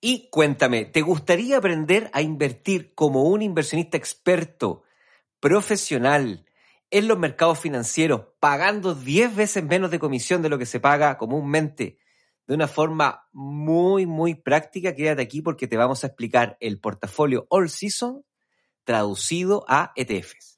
Y cuéntame, ¿te gustaría aprender a invertir como un inversionista experto, profesional, en los mercados financieros, pagando 10 veces menos de comisión de lo que se paga comúnmente, de una forma muy, muy práctica? Quédate aquí porque te vamos a explicar el portafolio All Season traducido a ETFs.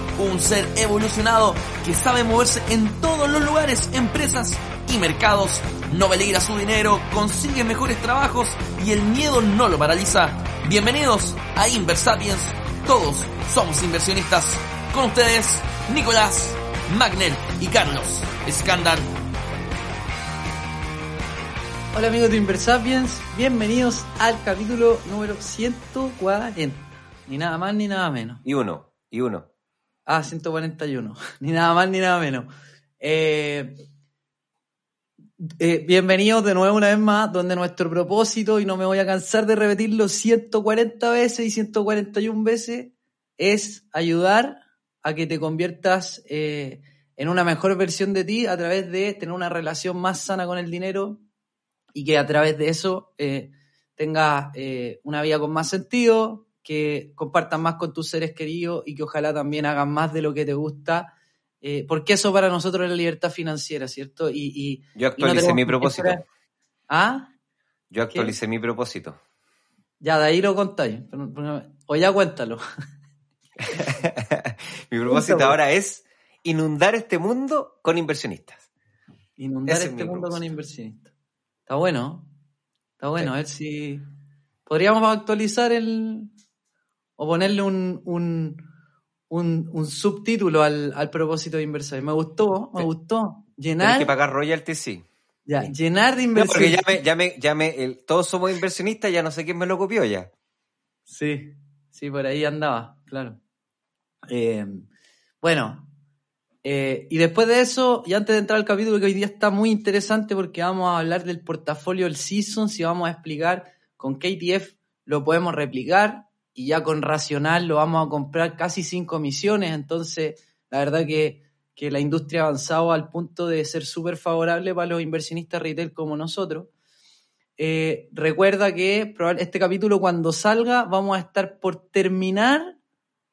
un ser evolucionado que sabe moverse en todos los lugares, empresas y mercados, no peligra su dinero, consigue mejores trabajos y el miedo no lo paraliza. Bienvenidos a Inversapiens, todos somos inversionistas. Con ustedes, Nicolás, Magner y Carlos Escandar. Hola amigos de Inversapiens, bienvenidos al capítulo número 140. Ni nada más ni nada menos. Y uno, y uno. Ah, 141. ni nada más ni nada menos. Eh, eh, bienvenidos de nuevo una vez más, donde nuestro propósito, y no me voy a cansar de repetirlo 140 veces y 141 veces, es ayudar a que te conviertas eh, en una mejor versión de ti a través de tener una relación más sana con el dinero y que a través de eso tengas una vida con más sentido, que compartan más con tus seres queridos y que ojalá también hagan más de lo que te gusta, eh, porque eso para nosotros es la libertad financiera, ¿cierto? Y, Yo actualicé mi propósito. ¿Ah? Yo actualicé mi propósito. Ya, de ahí lo contáis. O ya cuéntalo. mi propósito ahora es inundar este mundo con inversionistas. Inundar este mundo con inversionistas. Está bueno. Está bueno. A ver si. Podríamos actualizar el, o ponerle un, un, un, subtítulo al, al, propósito de inversión. Me gustó, me gustó. Llenar. Tienes que pagar royalties, sí. Ya, llenar de inversión. porque ya me, ya me, el, todos somos inversionistas, ya no sé quién me lo copió ya. Sí, sí, por ahí andaba, claro. Eh, bueno, eh, y después de eso, y antes de entrar al capítulo que hoy día está muy interesante porque vamos a hablar del portafolio del Seasons y vamos a explicar con qué ETF lo podemos replicar, y ya con Racional lo vamos a comprar casi sin comisiones, entonces la verdad que, la industria ha avanzado al punto de ser súper favorable para los inversionistas retail como nosotros. Eh, recuerda que este capítulo cuando salga vamos a estar por terminar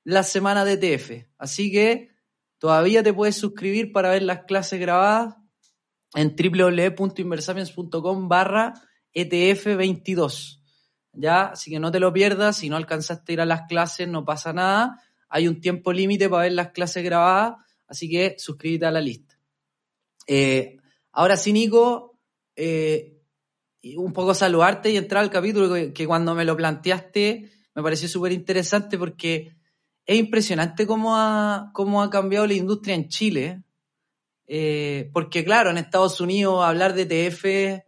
la semana de ETF, así que todavía te puedes suscribir para ver las clases grabadas en www.inversapiens.com barra ETF22. ¿Ya? Así que no te lo pierdas, si no alcanzaste a ir a las clases no pasa nada, hay un tiempo límite para ver las clases grabadas, así que suscríbete a la lista. Eh, ahora sí, Nico, eh, un poco saludarte y entrar al capítulo que, cuando me lo planteaste me pareció súper interesante porque es impresionante cómo ha, cómo ha cambiado la industria en Chile. Eh, porque claro, en Estados Unidos hablar de TF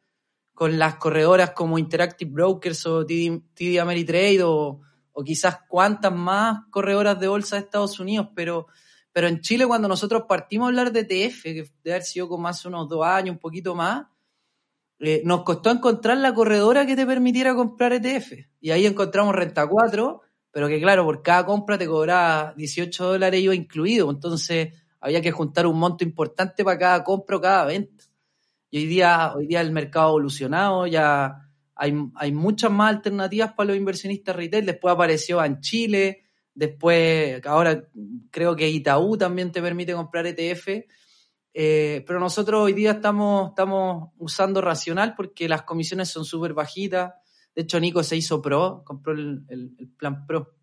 con las corredoras como Interactive Brokers o TD, Ameritrade o, o, quizás cuantas más corredoras de bolsa de Estados Unidos, pero, pero en Chile cuando nosotros partimos a hablar de ETF, que debe haber sido como hace unos dos años, un poquito más, eh, nos costó encontrar la corredora que te permitiera comprar ETF. Y ahí encontramos Renta 4, pero que claro, por cada compra te cobraba 18 dólares iba incluido, entonces había que juntar un monto importante para cada compra o cada venta. Y hoy día, hoy día el mercado ha evolucionado, ya hay, hay muchas más alternativas para los inversionistas retail. Después apareció en Chile, después, ahora creo que Itaú también te permite comprar ETF. Eh, pero nosotros hoy día estamos, estamos usando Racional porque las comisiones son súper bajitas. De hecho, Nico se hizo pro, compró el, el, plan pro.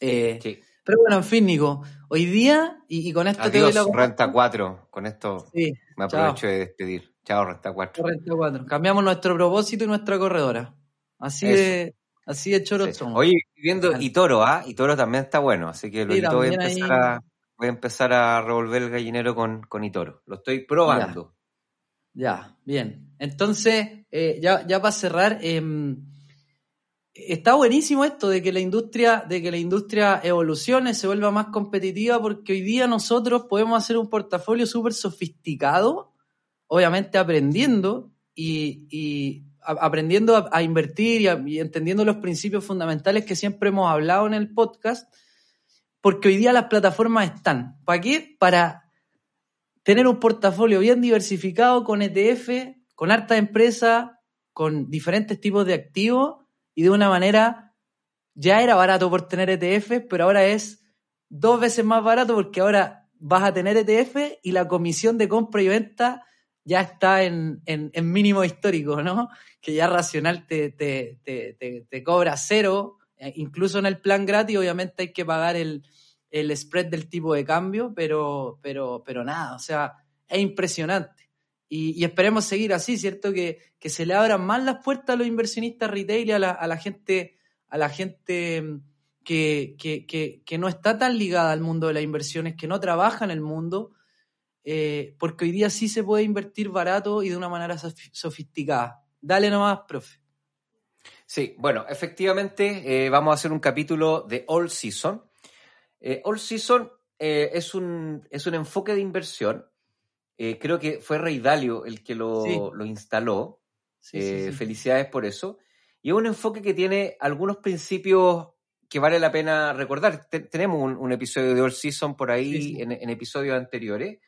Eh, Sí. Pero bueno, en fin, Nico, hoy día, y, y con esto te doy Adiós, la... Renta 4. Con esto Sí, me chao. aprovecho de despedir. Chao, Renta 4. Renta 4. Cambiamos nuestro propósito y nuestra corredora. Así Eso. de, así de choros Sí. somos. Oye, viendo Dale. Itoro, ¿ah? Itoro también está bueno, así que luego voy a empezar a voy a empezar a revolver el gallinero con, con Itoro. Lo estoy probando. Ya, bien. Entonces, eh, ya, ya para cerrar, em, está buenísimo esto de que la industria, de que la industria evolucione, se vuelva más competitiva, porque hoy día nosotros podemos hacer un portafolio súper sofisticado, obviamente aprendiendo y, a- aprendiendo a, invertir y, y entendiendo los principios fundamentales que siempre hemos hablado en el podcast, porque hoy día las plataformas están. ¿Para qué? Para tener un portafolio bien diversificado con ETF, con harta empresa, con diferentes tipos de activos y de una manera, ya era barato por tener ETF, pero ahora es dos veces más barato porque ahora vas a tener ETF y la comisión de compra y venta ya está en, en, mínimo histórico, ¿no? Que ya Racional te, te, te, cobra cero, eh, incluso en el plan gratis obviamente hay que pagar el, el spread del tipo de cambio, pero, pero, pero nada, o sea, es impresionante. Y, y esperemos seguir así, ¿cierto? Que, que se le abran más las puertas a los inversionistas retail y a la, a la gente, a la gente mm, que, que, que no está tan ligada al mundo de las inversiones, que no trabaja en el mundo, eh, porque hoy día sí se puede invertir barato y de una manera sof- sofisticada. Dale nomás, profe. Sí, bueno, efectivamente eh, vamos a hacer un capítulo de All Season. Eh, All Season es, un, es un enfoque de inversión. Creo que fue Rey Dalio el que lo, Sí. lo instaló. Sí, sí, sí. Felicidades por eso. Y es un enfoque que tiene algunos principios que vale la pena recordar. Te- tenemos un, un episodio de All Season por ahí Sí, sí. En, en episodios anteriores.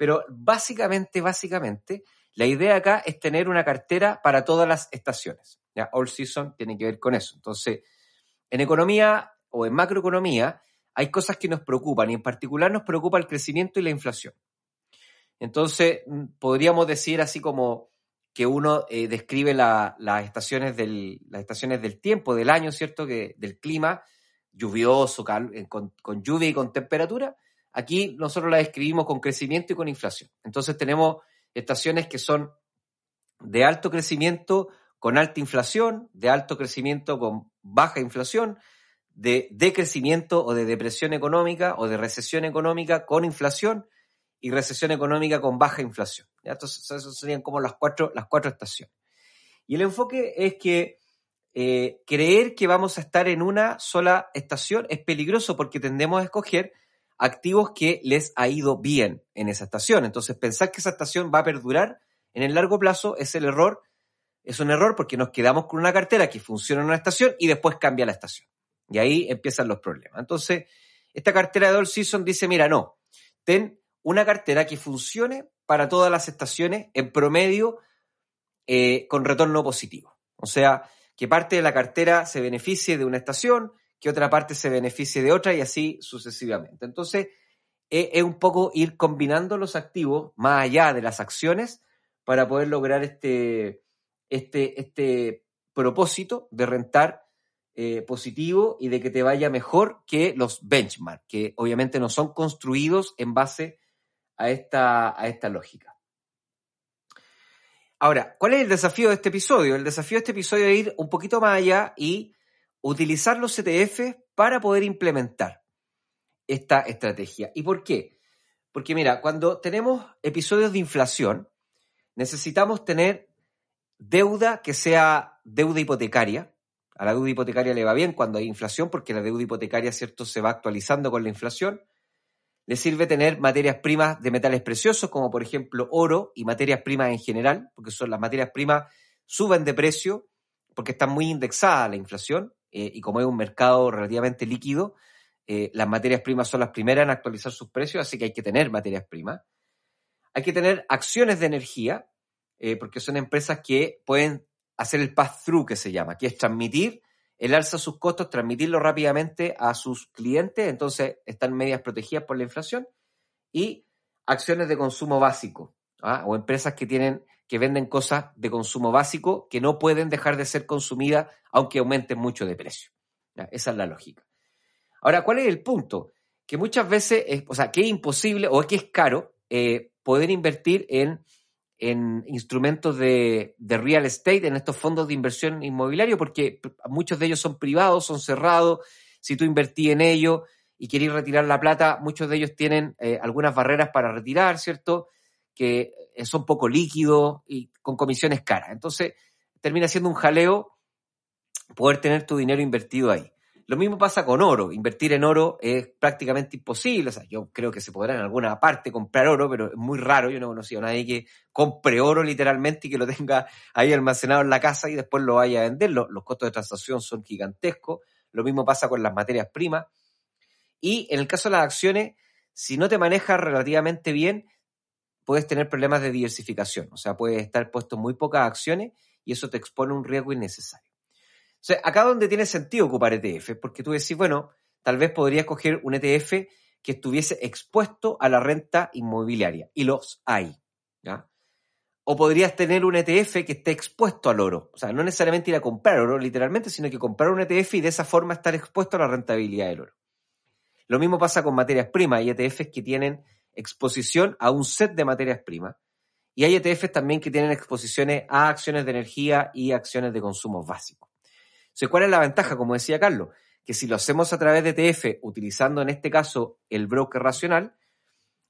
Pero básicamente, básicamente, la idea acá es tener una cartera para todas las estaciones. ¿ya? All Season tiene que ver con eso. Entonces, en economía o en macroeconomía hay cosas que nos preocupan y en particular nos preocupa el crecimiento y la inflación. Entonces, mm, podríamos decir así como que uno eh, describe la- las, estaciones del, las estaciones del tiempo, del año, ¿cierto? Que, del clima, lluvioso, cal- eh, con lluvia y con temperatura. Aquí nosotros la describimos con crecimiento y con inflación. Entonces tenemos estaciones que son de alto crecimiento con alta inflación, de alto crecimiento con baja inflación, de decrecimiento o de depresión económica o de recesión económica con inflación y recesión económica con baja inflación. Entonces, esas serían como las cuatro, las cuatro estaciones. Y el enfoque es que eh, creer que vamos a estar en una sola estación es peligroso porque tendemos a escoger activos que les ha ido bien en esa estación. Entonces, pensar que esa estación va a perdurar en el largo plazo es el error, es un error porque nos quedamos con una cartera que funciona en una estación y después cambia la estación. Y ahí empiezan los problemas. Entonces, esta cartera de All Season dice, mira, no, ten una cartera que funcione para todas las estaciones en promedio eh, con retorno positivo. O sea, que parte de la cartera se beneficie de una estación, que otra parte se beneficie de otra y así sucesivamente. Entonces, es un poco ir combinando los activos más allá de las acciones para poder lograr este, este, este propósito de rentar eh, positivo y de que te vaya mejor que los benchmark, que obviamente no son construidos en base a esta, a esta lógica. Ahora, ¿cuál es el desafío de este episodio? El desafío de este episodio es ir un poquito más allá y utilizar los ETF para poder implementar esta estrategia. ¿Y por qué? Porque mira, cuando tenemos episodios de inflación, necesitamos tener deuda que sea deuda hipotecaria. A la deuda hipotecaria le va bien cuando hay inflación, porque la deuda hipotecaria, ¿cierto?, se va actualizando con la inflación. Le sirve tener materias primas de metales preciosos, como por ejemplo oro y materias primas en general, porque son las materias primas suben de precio porque están muy indexadas a la inflación eh, y como es un mercado relativamente líquido, eh, las materias primas son las primeras en actualizar sus precios, así que hay que tener materias primas. Hay que tener acciones de energía, eh, porque son empresas que pueden hacer el pass-through que se llama, que es transmitir el alza de sus costos, transmitirlo rápidamente a sus clientes, entonces están medias protegidas por la inflación, y acciones de consumo básico, ¿ah? o empresas que tienen que venden cosas de consumo básico que no pueden dejar de ser consumidas aunque aumenten mucho de precio. Esa es la lógica. Ahora, ¿cuál es el punto? Que muchas veces, es, o sea, que es imposible o que es caro eh, poder invertir en, en instrumentos de, de, real estate, en estos fondos de inversión inmobiliario, porque muchos de ellos son privados, son cerrados. Si tú invertís en ellos y querés retirar la plata, muchos de ellos tienen eh, algunas barreras para retirar, ¿cierto? Que son poco líquidos y con comisiones caras. Entonces, termina siendo un jaleo poder tener tu dinero invertido ahí. Lo mismo pasa con oro. Invertir en oro es prácticamente imposible. O sea, yo creo que se podrá en alguna parte comprar oro, pero es muy raro. Yo no he conocido a nadie que compre oro literalmente y que lo tenga ahí almacenado en la casa y después lo vaya a vender. Los, los costos de transacción son gigantescos. Lo mismo pasa con las materias primas. Y en el caso de las acciones, si no te manejas relativamente bien, puedes tener problemas de diversificación. O sea, puedes estar puesto muy pocas acciones y eso te expone un riesgo innecesario. O sea, acá donde tiene sentido ocupar ETF, porque tú decís, bueno, tal vez podrías coger un ETF que estuviese expuesto a la renta inmobiliaria, y los hay. O podrías tener un ETF que esté expuesto al oro. O sea, no necesariamente ir a comprar oro, literalmente, sino que comprar un ETF y de esa forma estar expuesto a la rentabilidad del oro. Lo mismo pasa con materias primas. Hay ETFs que tienen exposición a un set de materias primas. Y hay ETFs también que tienen exposiciones a acciones de energía y acciones de consumo básico. ¿cuál es la ventaja? Como decía Carlos, que si lo hacemos a través de ETF, utilizando en este caso el broker racional,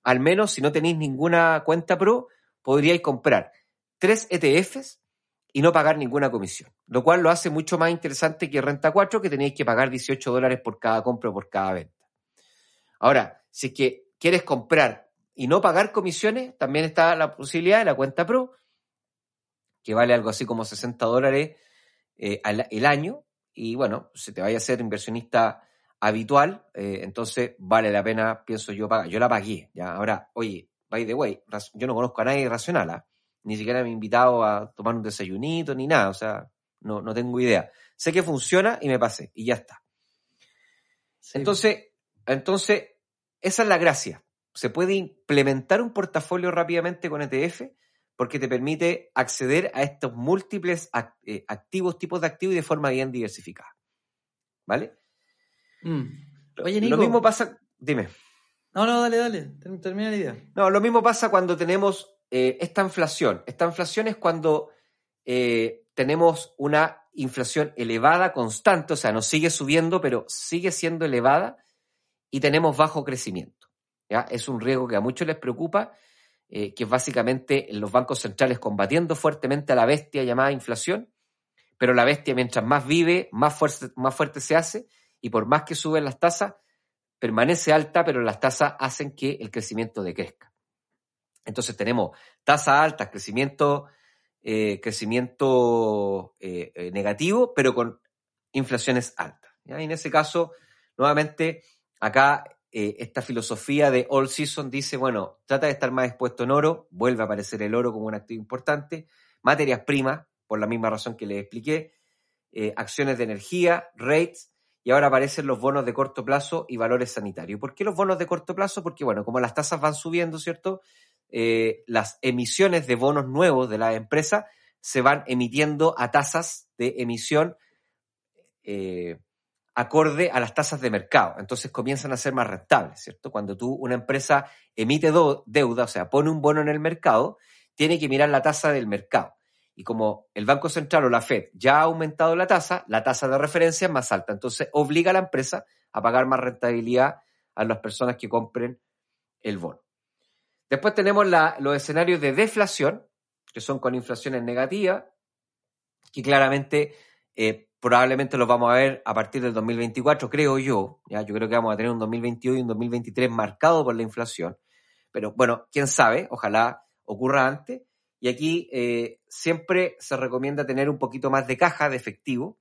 al menos si no tenéis ninguna cuenta pro, podríais comprar tres ETFs y no pagar ninguna comisión, lo cual lo hace mucho más interesante que Renta 4, que tenéis que pagar 18 dólares por cada compra o por cada venta. Ahora, si es que quieres comprar y no pagar comisiones, también está la posibilidad de la cuenta pro, que vale algo así como 60 dólares eh, el año y bueno, si te vaya a ser inversionista habitual, eh, entonces vale la pena, pienso yo, pagar. Yo la pagué, ¿ya? Ahora, oye, by the way, yo no conozco a nadie racional, ¿ah? ni siquiera me he invitado a tomar un desayunito ni nada, o sea, no, no tengo idea. Sé que funciona y me pasé, y ya está. Entonces, entonces, esa es la gracia. Se puede implementar un portafolio rápidamente con ETF porque te permite acceder a estos múltiples eh, activos, tipos de activos y de forma bien diversificada. ¿Vale? Mm. Oye, Nico. Lo mismo pasa, dime. No, no, dale, dale, termina la idea. No, lo mismo pasa cuando tenemos eh, esta inflación. Esta inflación es cuando eh, tenemos una inflación elevada, constante, o sea, no sigue subiendo, pero sigue siendo elevada y tenemos bajo crecimiento. ¿ya? Es un riesgo que a muchos les preocupa eh, que es básicamente los bancos centrales combatiendo fuertemente a la bestia llamada inflación, pero la bestia mientras más vive, más fuerte, más fuerte se hace y por más que suben las tasas, permanece alta, pero las tasas hacen que el crecimiento decrezca. Entonces tenemos tasas altas, crecimiento, eh, crecimiento eh, negativo, pero con inflaciones altas. Y en ese caso, nuevamente, acá eh, esta filosofía de all season dice, bueno, trata de estar más expuesto en oro, vuelve a aparecer el oro como un activo importante, materias primas, por la misma razón que les expliqué, eh, acciones de energía, rates, y ahora aparecen los bonos de corto plazo y valores sanitarios. ¿Por qué los bonos de corto plazo? Porque, bueno, como las tasas van subiendo, ¿cierto? Eh, las emisiones de bonos nuevos de la empresa se van emitiendo a tasas de emisión acorde a las tasas de mercado. Entonces comienzan a ser más rentables, ¿cierto? Cuando tú, una empresa emite deuda, o sea, pone un bono en el mercado, tiene que mirar la tasa del mercado. Y como el Banco Central o la Fed ya ha aumentado la tasa, la tasa de referencia es más alta. Entonces obliga a la empresa a pagar más rentabilidad a las personas que compren el bono. Después tenemos los escenarios de deflación, que son con inflaciones negativas, que claramente eh, probablemente los vamos a ver a partir del 2024, creo yo. ¿ya? Yo creo que vamos a tener un 2022 y un 2023 marcado por la inflación. Pero bueno, quién sabe, ojalá ocurra antes. Y aquí eh, siempre se recomienda tener un poquito más de caja de efectivo,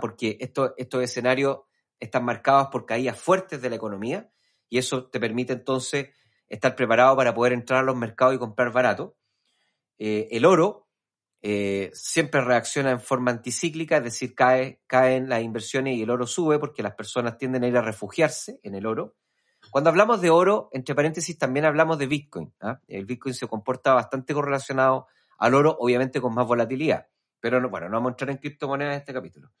porque estos escenarios están marcados por caídas fuertes de la economía y eso te permite entonces estar preparado para poder entrar a los mercados y comprar barato. Eh, el oro, eh, siempre reacciona en forma anticíclica, es decir, cae, caen las inversiones y el oro sube porque las personas tienden a ir a refugiarse en el oro. Cuando hablamos de oro, entre paréntesis, también hablamos de Bitcoin. ¿ah? El Bitcoin se comporta bastante correlacionado al oro, obviamente con más volatilidad. Pero bueno, no vamos a entrar en criptomonedas en este capítulo.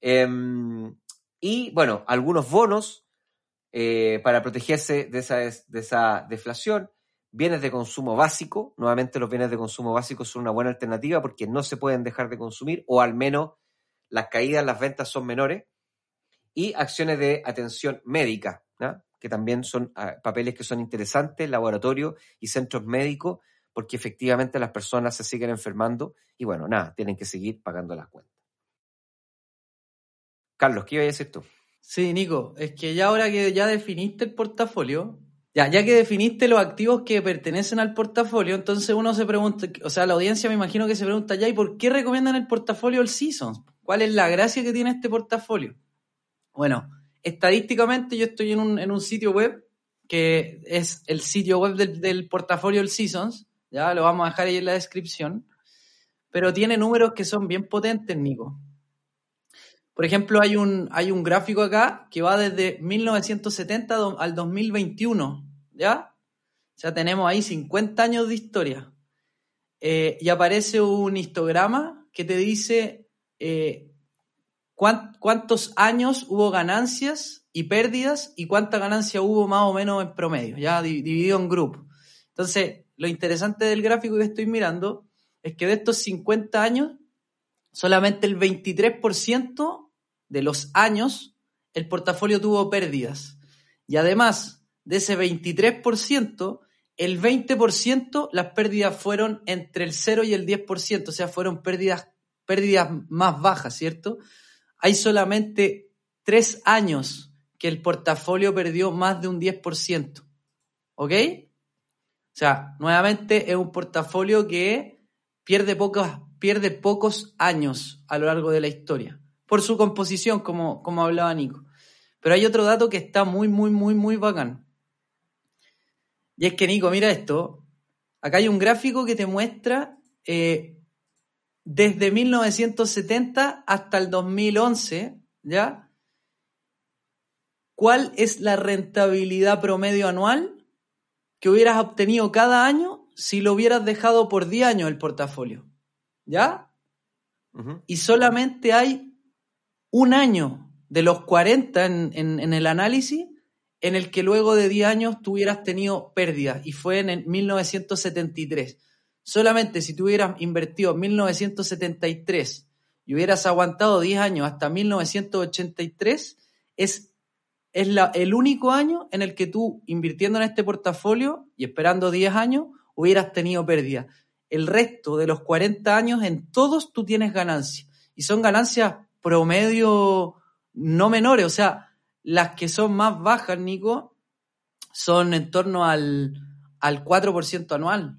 Em, Y bueno, algunos bonos eh, para protegerse de esa, de esa deflación. Bienes de consumo básico. Nuevamente los bienes de consumo básico son una buena alternativa porque no se pueden dejar de consumir o al menos las caídas las ventas son menores. Y acciones de atención médica, que también son ah, papeles que son interesantes, laboratorio y centros médicos, porque efectivamente las personas se siguen enfermando y bueno, nada, tienen que seguir pagando las cuentas. Carlos, ¿qué iba a decir tú? Sí, Nico, es que ya ahora que ya definiste el portafolio, ya, ya que definiste los activos que pertenecen al portafolio, entonces uno se pregunta, o sea, la audiencia me imagino que se pregunta ya, ¿y por qué recomiendan el portafolio el Seasons? ¿Cuál es la gracia que tiene este portafolio? Bueno, estadísticamente yo estoy en un, en un sitio web que es el sitio web del, del portafolio el Seasons, ya lo vamos a dejar ahí en la descripción, pero tiene números que son bien potentes, Nico. Por ejemplo, hay un, hay un gráfico acá que va desde 1970 al 2021, ¿ya? O sea, tenemos ahí 50 años de historia. Eh, y aparece un histograma que te dice eh, cuántos años hubo ganancias y pérdidas y cuánta ganancia hubo más o menos en promedio, ya dividido en grupos. Entonces, lo interesante del gráfico que estoy mirando es que de estos 50 años, solamente el 23% de los años, el portafolio tuvo pérdidas. Y además de ese 23%, el 20% las pérdidas fueron entre el 0 y el 10%, o sea, fueron pérdidas, pérdidas más bajas, ¿cierto? Hay solamente tres años que el portafolio perdió más de un 10%. ¿Ok? O sea, nuevamente es un portafolio que pierde pocos, pierde pocos años a lo largo de la historia por su composición, como, como hablaba Nico. Pero hay otro dato que está muy, muy, muy, muy bacán. Y es que, Nico, mira esto. Acá hay un gráfico que te muestra eh, desde 1970 hasta el 2011, ¿ya? ¿Cuál es la rentabilidad promedio anual que hubieras obtenido cada año si lo hubieras dejado por 10 años el portafolio? ¿Ya? Y solamente hay un año de los 40 en, el análisis en el que luego de 10 años tuvieras tenido pérdidas y fue en el 1973. Solamente si tuvieras invertido en 1973 y hubieras aguantado 10 años hasta 1983, es, es el único año en el que tú, invirtiendo en este portafolio y esperando 10 años, hubieras tenido pérdidas. El resto de los 40 años, en todos tú tienes ganancias. Y son ganancias promedio no menores, o sea, las que son más bajas, Nico, son en torno al, al 4% anual.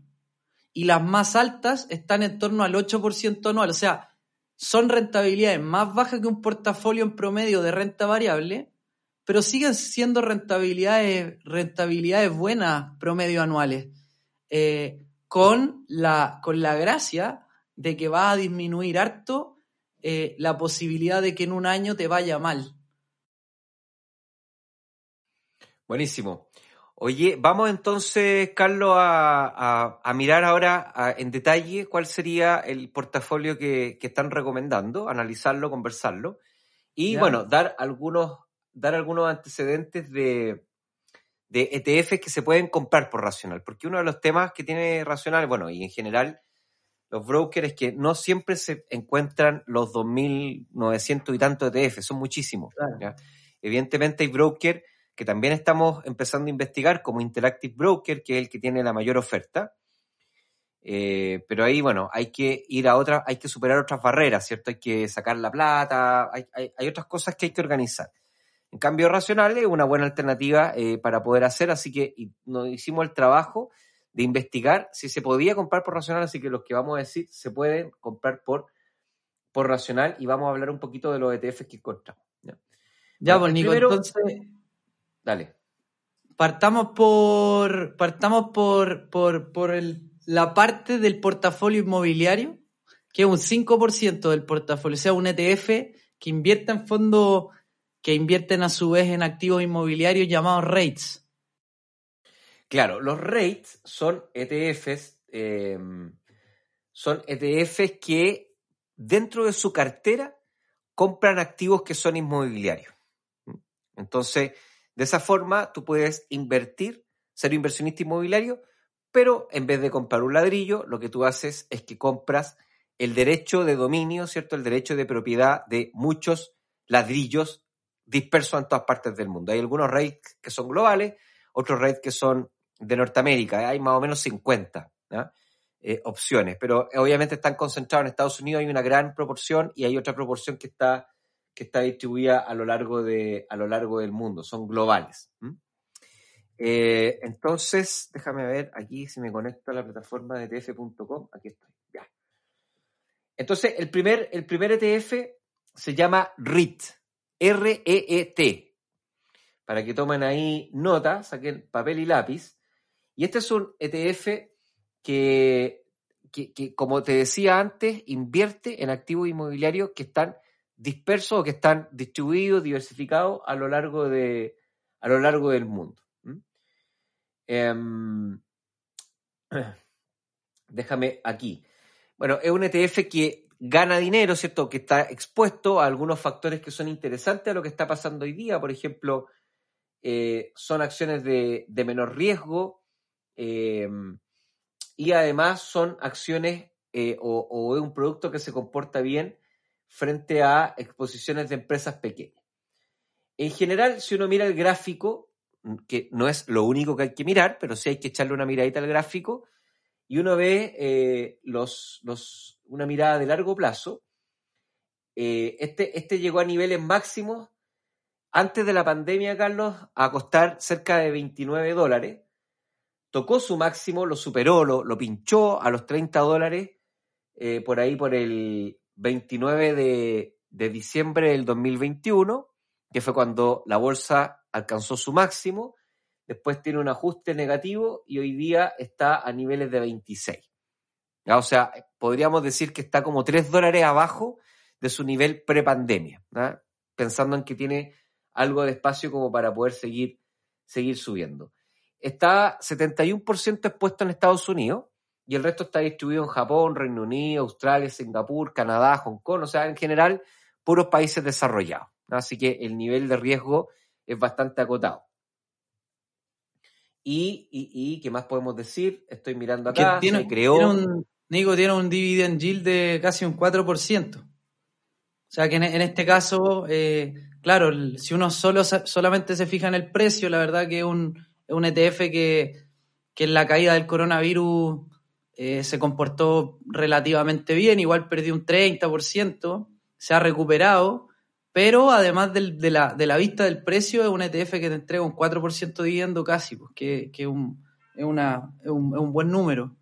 Y las más altas están en torno al 8% anual. O sea, son rentabilidades más bajas que un portafolio en promedio de renta variable, pero siguen siendo rentabilidades, rentabilidades buenas promedio anuales. Eh, con, la, con la gracia de que va a disminuir harto eh, la posibilidad de que en un año te vaya mal. Buenísimo. Oye, vamos entonces, Carlos, a, mirar ahora en detalle cuál sería el portafolio que, están recomendando, analizarlo, conversarlo y bueno, dar algunos, dar algunos antecedentes de, de ETFs que se pueden comprar por Racional, porque uno de los temas que tiene Racional, bueno, y en general los brokers que no siempre se encuentran los 2.900 y tantos ETF, son muchísimos. Evidentemente hay brokers que también estamos empezando a investigar, como Interactive Broker, que es el que tiene la mayor oferta. Eh, pero ahí, bueno, hay que ir a otras, hay que superar otras barreras, ¿cierto? Hay que sacar la plata, hay, hay, otras cosas que hay que organizar. En cambio, Racional es una buena alternativa eh, para poder hacer, así que nos hicimos el trabajo de investigar si se podía comprar por racional, así que los que vamos a decir se pueden comprar por, por racional y vamos a hablar un poquito de los ETFs que encontramos. Ya, pues Nico, entonces. Dale. Partamos por. Partamos por, por, por el, la parte del portafolio inmobiliario, que es un 5% del portafolio, o sea, un ETF que invierte en fondos que invierten a su vez en activos inmobiliarios llamados REITs. Claro, los REITs son ETFs, em, son ETFs que dentro de su cartera compran activos que son inmobiliarios. Entonces, de esa forma, tú puedes invertir, ser inversionista inmobiliario, pero en vez de comprar un ladrillo, lo que tú haces es que compras el derecho de dominio, ¿cierto? El derecho de propiedad de muchos ladrillos dispersos en todas partes del mundo. Hay algunos REITs que son globales, otros REITs que son de Norteamérica. Hay más o menos 50 eh, opciones, pero obviamente están concentrados en Estados Unidos. Hay una gran proporción y hay otra proporción que está, que está distribuida a lo, largo de, a lo largo del mundo. Son globales. Eh, entonces, déjame ver aquí si me conecto a la plataforma de ETF.com. Aquí estoy. Ya. Entonces, el primer, el primer ETF se llama REIT. R-E-E-T. Para que tomen ahí nota, saquen papel y lápiz. Y este es un ETF que, que, como te decía antes, invierte en activos inmobiliarios que están dispersos o que están distribuidos, diversificados a lo largo, de, a lo largo del mundo. Em, déjame aquí. Bueno, es un ETF que gana dinero, ¿cierto? Que está expuesto a algunos factores que son interesantes a lo que está pasando hoy día. Por ejemplo, eh, son acciones de, menor riesgo em, y además son acciones eh, o, es un producto que se comporta bien frente a exposiciones de empresas pequeñas. En general, si uno mira el gráfico, que no es lo único que hay que mirar, pero sí hay que echarle una miradita al gráfico, y uno ve eh, los, los, una mirada de largo plazo. Eh, este, este llegó a niveles máximos antes de la pandemia, Carlos, a costar cerca de 29 dólares. Tocó su máximo, lo superó, lo, lo pinchó a los 30 dólares eh, por ahí por el 29 de, de diciembre del 2021, que fue cuando la bolsa alcanzó su máximo después tiene un ajuste negativo y hoy día está a niveles de 26. O sea, podríamos decir que está como 3 dólares abajo de su nivel prepandemia, pensando en que tiene algo de espacio como para poder seguir, seguir subiendo. Está 71% expuesto en Estados Unidos y el resto está distribuido en Japón, Reino Unido, Australia, Singapur, Canadá, Hong Kong, o sea, en general, puros países desarrollados. Así que el nivel de riesgo es bastante acotado. Y, y, ¿qué más podemos decir? Estoy mirando acá, tiene, creó... un, Nico tiene un dividend yield de casi un 4%. O sea que en, este caso, eh, claro, si uno solo, solamente se fija en el precio, la verdad que es un, ETF que, en la caída del coronavirus eh, se comportó relativamente bien, igual perdió un 30%, se ha recuperado, pero además de, la, vista del precio, es un ETF que te entrega un 4% de dividendo casi, pues, que, es, un, buen número.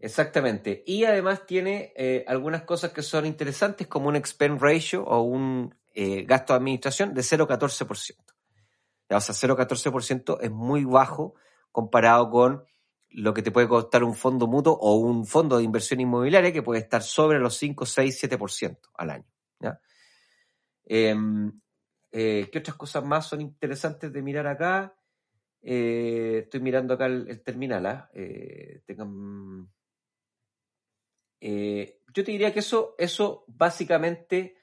Exactamente. Y además tiene eh, algunas cosas que son interesantes, como un expense ratio o un eh, gasto de administración de 0,14%. O sea, 0,14% es muy bajo comparado con lo que te puede costar un fondo mutuo o un fondo de inversión inmobiliaria que puede estar sobre los 5, 6, 7% al año. Em, eh, ¿Qué otras cosas más son interesantes de mirar acá? Eh, estoy mirando acá el, terminal. ¿ah? Eh, yo te diría que eso, eso básicamente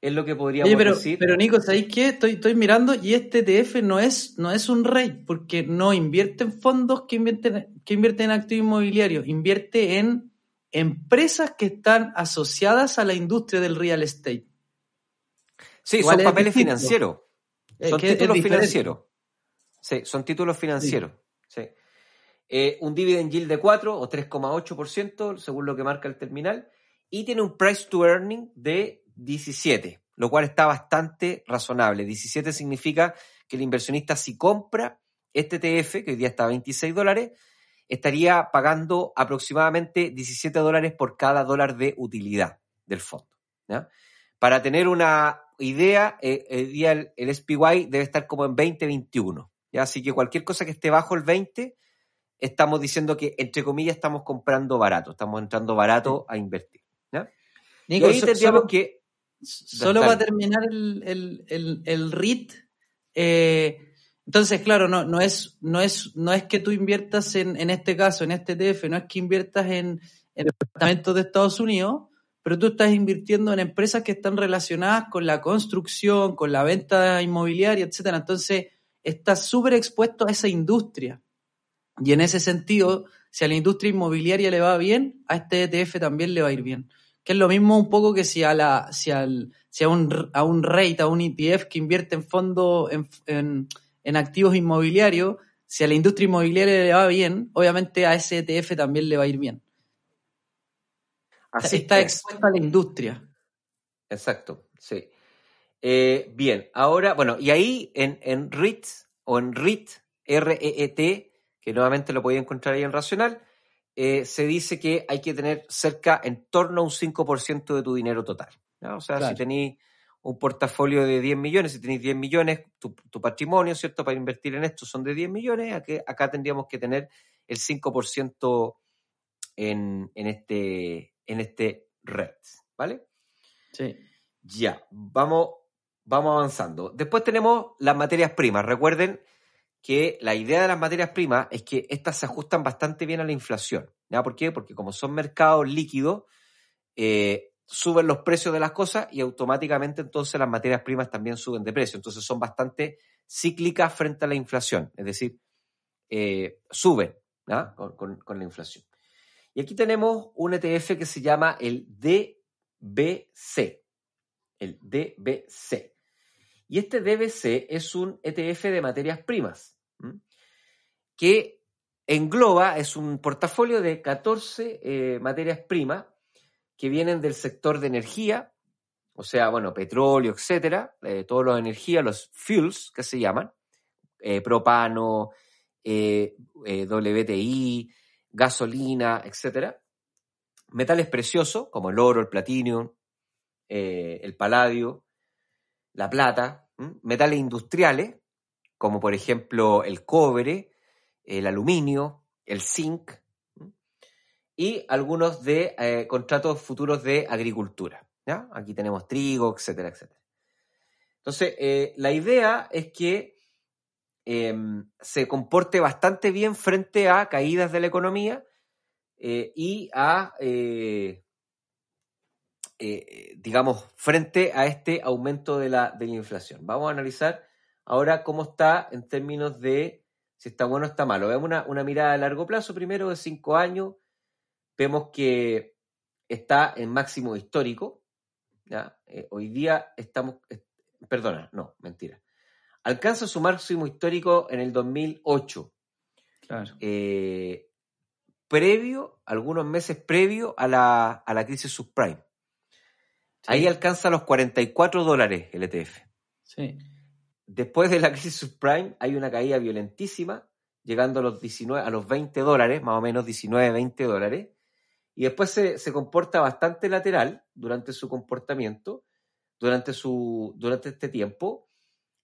es lo que podríamos pero, decir. Pero Nico, ¿sabéis qué? Estoy, estoy mirando y este ETF no es, no es un rey, porque no invierte en fondos que invierten, que invierten en activos inmobiliarios, invierte en empresas que están asociadas a la industria del real estate. Sí, son papeles financieros. Son títulos financieros. Sí, son títulos financieros. Sí. Eh, un dividend yield de 4 o 3,8% según lo que marca el terminal. Y tiene un price to earning de 17, lo cual está bastante razonable. 17 significa que el inversionista si compra este TF, que hoy día está a 26 dólares, estaría pagando aproximadamente 17 dólares por cada dólar de utilidad del fondo. Para tener una idea, eh, el día el, SPY debe estar como en 20, 21. ¿ya? Así que cualquier cosa que esté bajo el 20, estamos diciendo que, entre comillas, estamos comprando barato, estamos entrando barato a invertir. ¿ya? y ahí tendríamos que... Solo va a terminar el, el, el, REIT. Eh, entonces, claro, no, no, es, no, es, no es que tú inviertas en, en este caso, en este TF, no es que inviertas en, en departamentos de Estados Unidos, pero tú estás invirtiendo en empresas que están relacionadas con la construcción, con la venta inmobiliaria, etcétera. Entonces, estás súper expuesto a esa industria. Y en ese sentido, si a la industria inmobiliaria le va bien, a este ETF también le va a ir bien. Que es lo mismo un poco que si a la, si al, si a un, a un rate, a un ETF que invierte en fondos, en, en activos inmobiliarios, si a la industria inmobiliaria le va bien, obviamente a ese ETF también le va a ir bien. Así está expuesta a la industria. Exacto, sí. Eh, bien, ahora, bueno, y ahí en, en REIT o en REIT, R-E-E-T, que nuevamente lo podéis encontrar ahí en Racional, eh, se dice que hay que tener cerca, en torno a un 5% de tu dinero total. O sea, si tenéis un portafolio de 10 millones, si tenéis 10 millones, tu, patrimonio, ¿cierto? Para invertir en esto son de 10 millones, acá, acá tendríamos que tener el 5% en, en, este, en este red, ¿vale? Sí. Ya, vamos, vamos avanzando. Después tenemos las materias primas. Recuerden que la idea de las materias primas es que estas se ajustan bastante bien a la inflación. ¿ya? ¿Por qué? Porque como son mercados líquidos, eh, suben los precios de las cosas y automáticamente entonces las materias primas también suben de precio. Entonces son bastante cíclicas frente a la inflación, es decir, eh, suben con, con, la inflación. Y aquí tenemos un ETF que se llama el DBC, el DBC. Y este DBC es un ETF de materias primas, que engloba, es un portafolio de 14 eh, materias primas que vienen del sector de energía, o sea, bueno, petróleo, etcétera, eh, todos los energías, los fuels que se llaman, eh, propano, eh, WTI, gasolina, etcétera. Metales preciosos como el oro, el platino, el paladio, la plata, metales industriales como por ejemplo el cobre, el aluminio, el zinc, y algunos de eh, contratos futuros de agricultura. ¿ya? Aquí tenemos trigo, etcétera, etcétera. Entonces, eh, la idea es que em, se comporte bastante bien frente a caídas de la economía eh, y a, digamos, frente a este aumento de la, de la inflación. Vamos a analizar ahora cómo está en términos de si está bueno o está malo. Veamos una, una mirada a largo plazo, primero de cinco años vemos que está en máximo histórico. ¿ya? Eh, hoy día estamos, perdona, no, mentira. Alcanza su máximo histórico en el 2008. Claro. Eh, previo, algunos meses previo a la, a la crisis subprime. Ahí alcanza los 44 dólares el ETF. Sí. Después de la crisis subprime hay una caída violentísima, llegando a los 19, a los 20 dólares, más o menos 19, 20 dólares. Y después se, comporta bastante lateral durante su comportamiento, durante, su, durante este tiempo,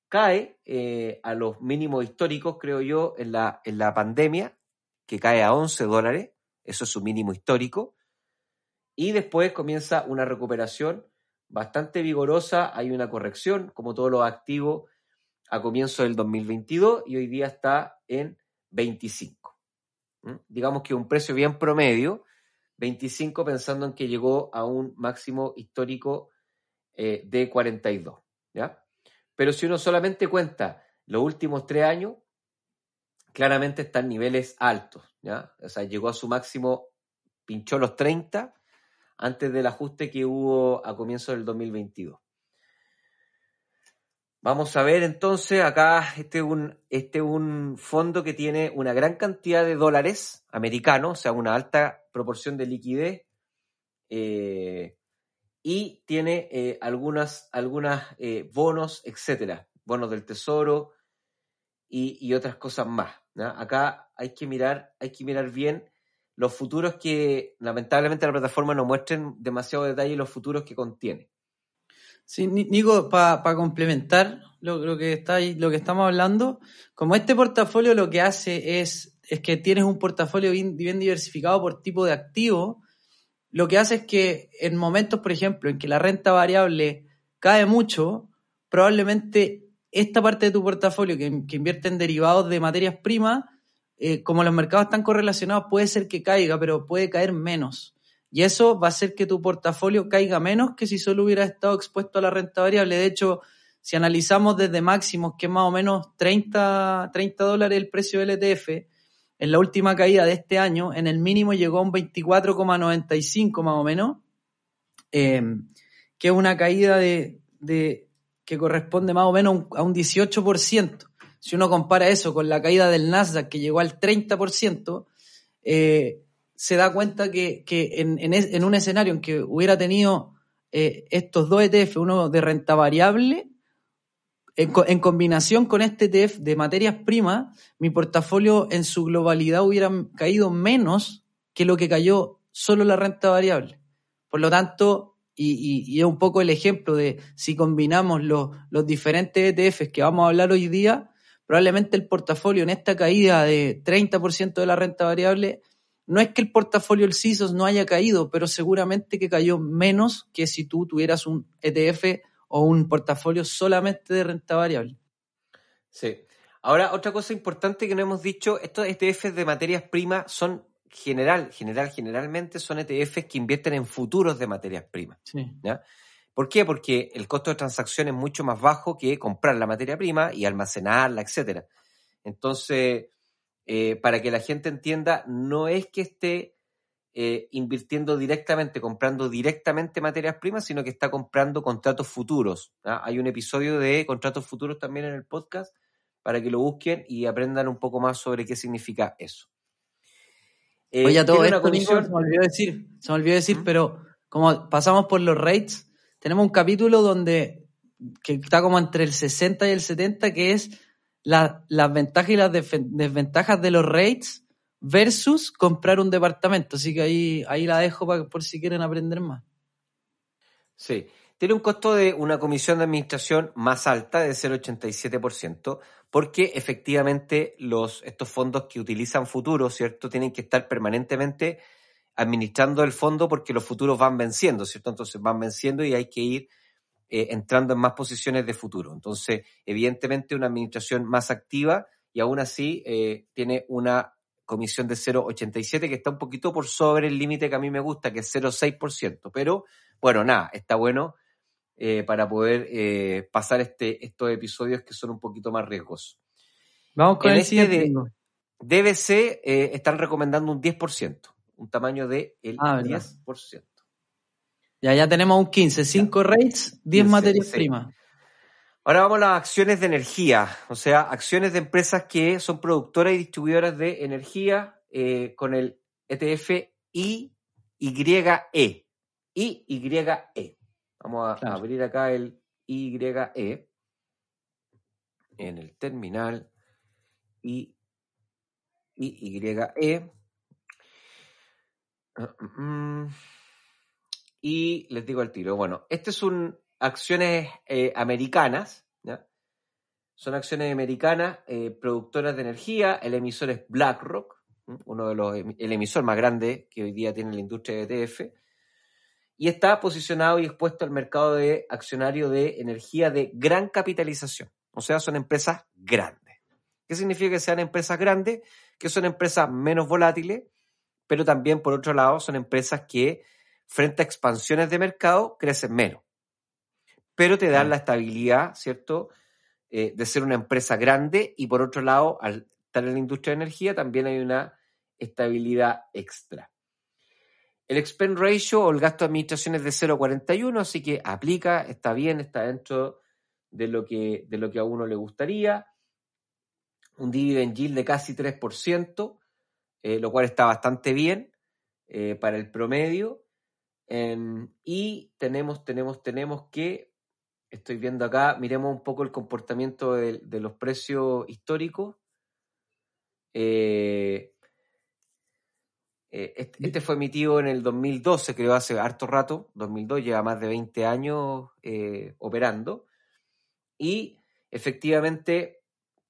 cae eh, a los mínimos históricos, creo yo, en la, en la pandemia, que cae a 11 dólares, eso es su mínimo histórico, y después comienza una recuperación bastante vigorosa, hay una corrección, como todos los activos, a comienzo del 2022 y hoy día está en 25. Digamos que un precio bien promedio, 25 pensando en que llegó a un máximo histórico eh, de 42. ¿ya? Pero si uno solamente cuenta los últimos tres años, claramente están niveles altos. ¿ya? O sea, llegó a su máximo, pinchó los 30 antes del ajuste que hubo a comienzos del 2022. Vamos a ver entonces, acá este es un, este un fondo que tiene una gran cantidad de dólares americanos, o sea, una alta proporción de liquidez, eh, y tiene eh, algunas, algunas eh, bonos, etcétera, bonos del tesoro y, otras cosas más. Acá hay que mirar, hay que mirar bien los futuros que lamentablemente la plataforma no muestren demasiado detalle los futuros que contiene. Sí, Nico, para complementar lo, que está lo que estamos hablando, como este portafolio lo que hace es, es que tienes un portafolio bien, diversificado por tipo de activo, lo que hace es que en momentos, por ejemplo, en que la renta variable cae mucho, probablemente esta parte de tu portafolio que, invierte en derivados de materias primas, eh, como los mercados están correlacionados, puede ser que caiga, pero puede caer menos. Y eso va a hacer que tu portafolio caiga menos que si solo hubiera estado expuesto a la renta variable. De hecho, si analizamos desde máximos, que es más o menos 30, 30 dólares el precio del ETF, en la última caída de este año, en el mínimo llegó a un 24,95 más o menos, eh, que es una caída de, que corresponde más o menos a un 18%. Si uno compara eso con la caída del Nasdaq, que llegó al 30%, eh, se da cuenta que, que en, en, en, un escenario en que hubiera tenido eh, estos dos ETF, uno de renta variable, en, combinación con este ETF de materias primas, mi portafolio en su globalidad hubiera caído menos que lo que cayó solo la renta variable. Por lo tanto, y es un poco el ejemplo de si combinamos los, los diferentes ETFs que vamos a hablar hoy día, probablemente el portafolio en esta caída de 30% de la renta variable, no es que el portafolio del CISOS no haya caído, pero seguramente que cayó menos que si tú tuvieras un ETF o un portafolio solamente de renta variable. Sí. Ahora, otra cosa importante que no hemos dicho, estos ETFs de materias primas son general, general, generalmente son ETFs que invierten en futuros de materias primas. Sí. ¿ya? ¿Por qué? Porque el costo de transacción es mucho más bajo que comprar la materia prima y almacenarla, etcétera. Entonces, eh, para que la gente entienda, no es que esté eh, invirtiendo directamente, comprando directamente materias primas, sino que está comprando contratos futuros. ¿ah? Hay un episodio de contratos futuros también en el podcast para que lo busquen y aprendan un poco más sobre qué significa eso. Eh, Oye, todo esto, comisión... se me olvidó decir, se me olvidó decir, ¿Mm? pero como pasamos por los rates, tenemos un capítulo donde que está como entre el 60 y el 70, que es la, las ventajas y las desventajas de los rates versus comprar un departamento. Así que ahí, ahí la dejo para, por si quieren aprender más. Sí, tiene un costo de una comisión de administración más alta de 0,87%, porque efectivamente los, estos fondos que utilizan futuros, ¿cierto? Tienen que estar permanentemente administrando el fondo porque los futuros van venciendo, ¿cierto? Entonces van venciendo y hay que ir eh, entrando en más posiciones de futuro. Entonces, evidentemente, una administración más activa y aún así eh, tiene una comisión de 0,87 que está un poquito por sobre el límite que a mí me gusta, que es 0,6%. Pero bueno, nada, está bueno eh, para poder pasar este, estos episodios que son un poquito más riesgosos. Vamos con en el este de DBC están recomendando un 10%, un tamaño del de Ah, el ¿verdad? 10%. Ya, ya tenemos un 15, 5 rates, 10 15, materias primas. Ahora vamos a las acciones de energía, o sea, acciones de empresas que son productoras y distribuidoras de energía eh, con el ETF IYE. IYE. Vamos a Claro. abrir acá el YE en el terminal I, IYE. Ah, mm, Y les digo al tiro, bueno, este son acciones eh, americanas, ¿ya? Son acciones americanas, eh, productoras de energía, el emisor es BlackRock, uno de los, el emisor más grande que hoy día tiene la industria de ETF, y está posicionado y expuesto al mercado de accionario de energía de gran capitalización. O sea, son empresas grandes. ¿Qué significa que sean empresas grandes? Que son empresas menos volátiles, pero también, por otro lado, son empresas que, frente a expansiones de mercado, crecen menos. Pero te dan Claro. la estabilidad, ¿cierto?, Eh, de ser una empresa grande y, por otro lado, al estar en la industria de energía, también hay una estabilidad extra. El expense ratio o el gasto de administración es de 0,41, así que aplica, está bien, está dentro de lo que, de lo que a uno le gustaría. Un dividend yield de casi 3%, eh, lo cual está bastante bien eh, para el promedio. Em, y tenemos, tenemos, tenemos que, estoy viendo acá, miremos un poco el comportamiento de, los precios históricos. Eh, eh, este, este fue emitido en el 2012, creo hace harto rato, 2002, lleva más de 20 años eh, operando, y efectivamente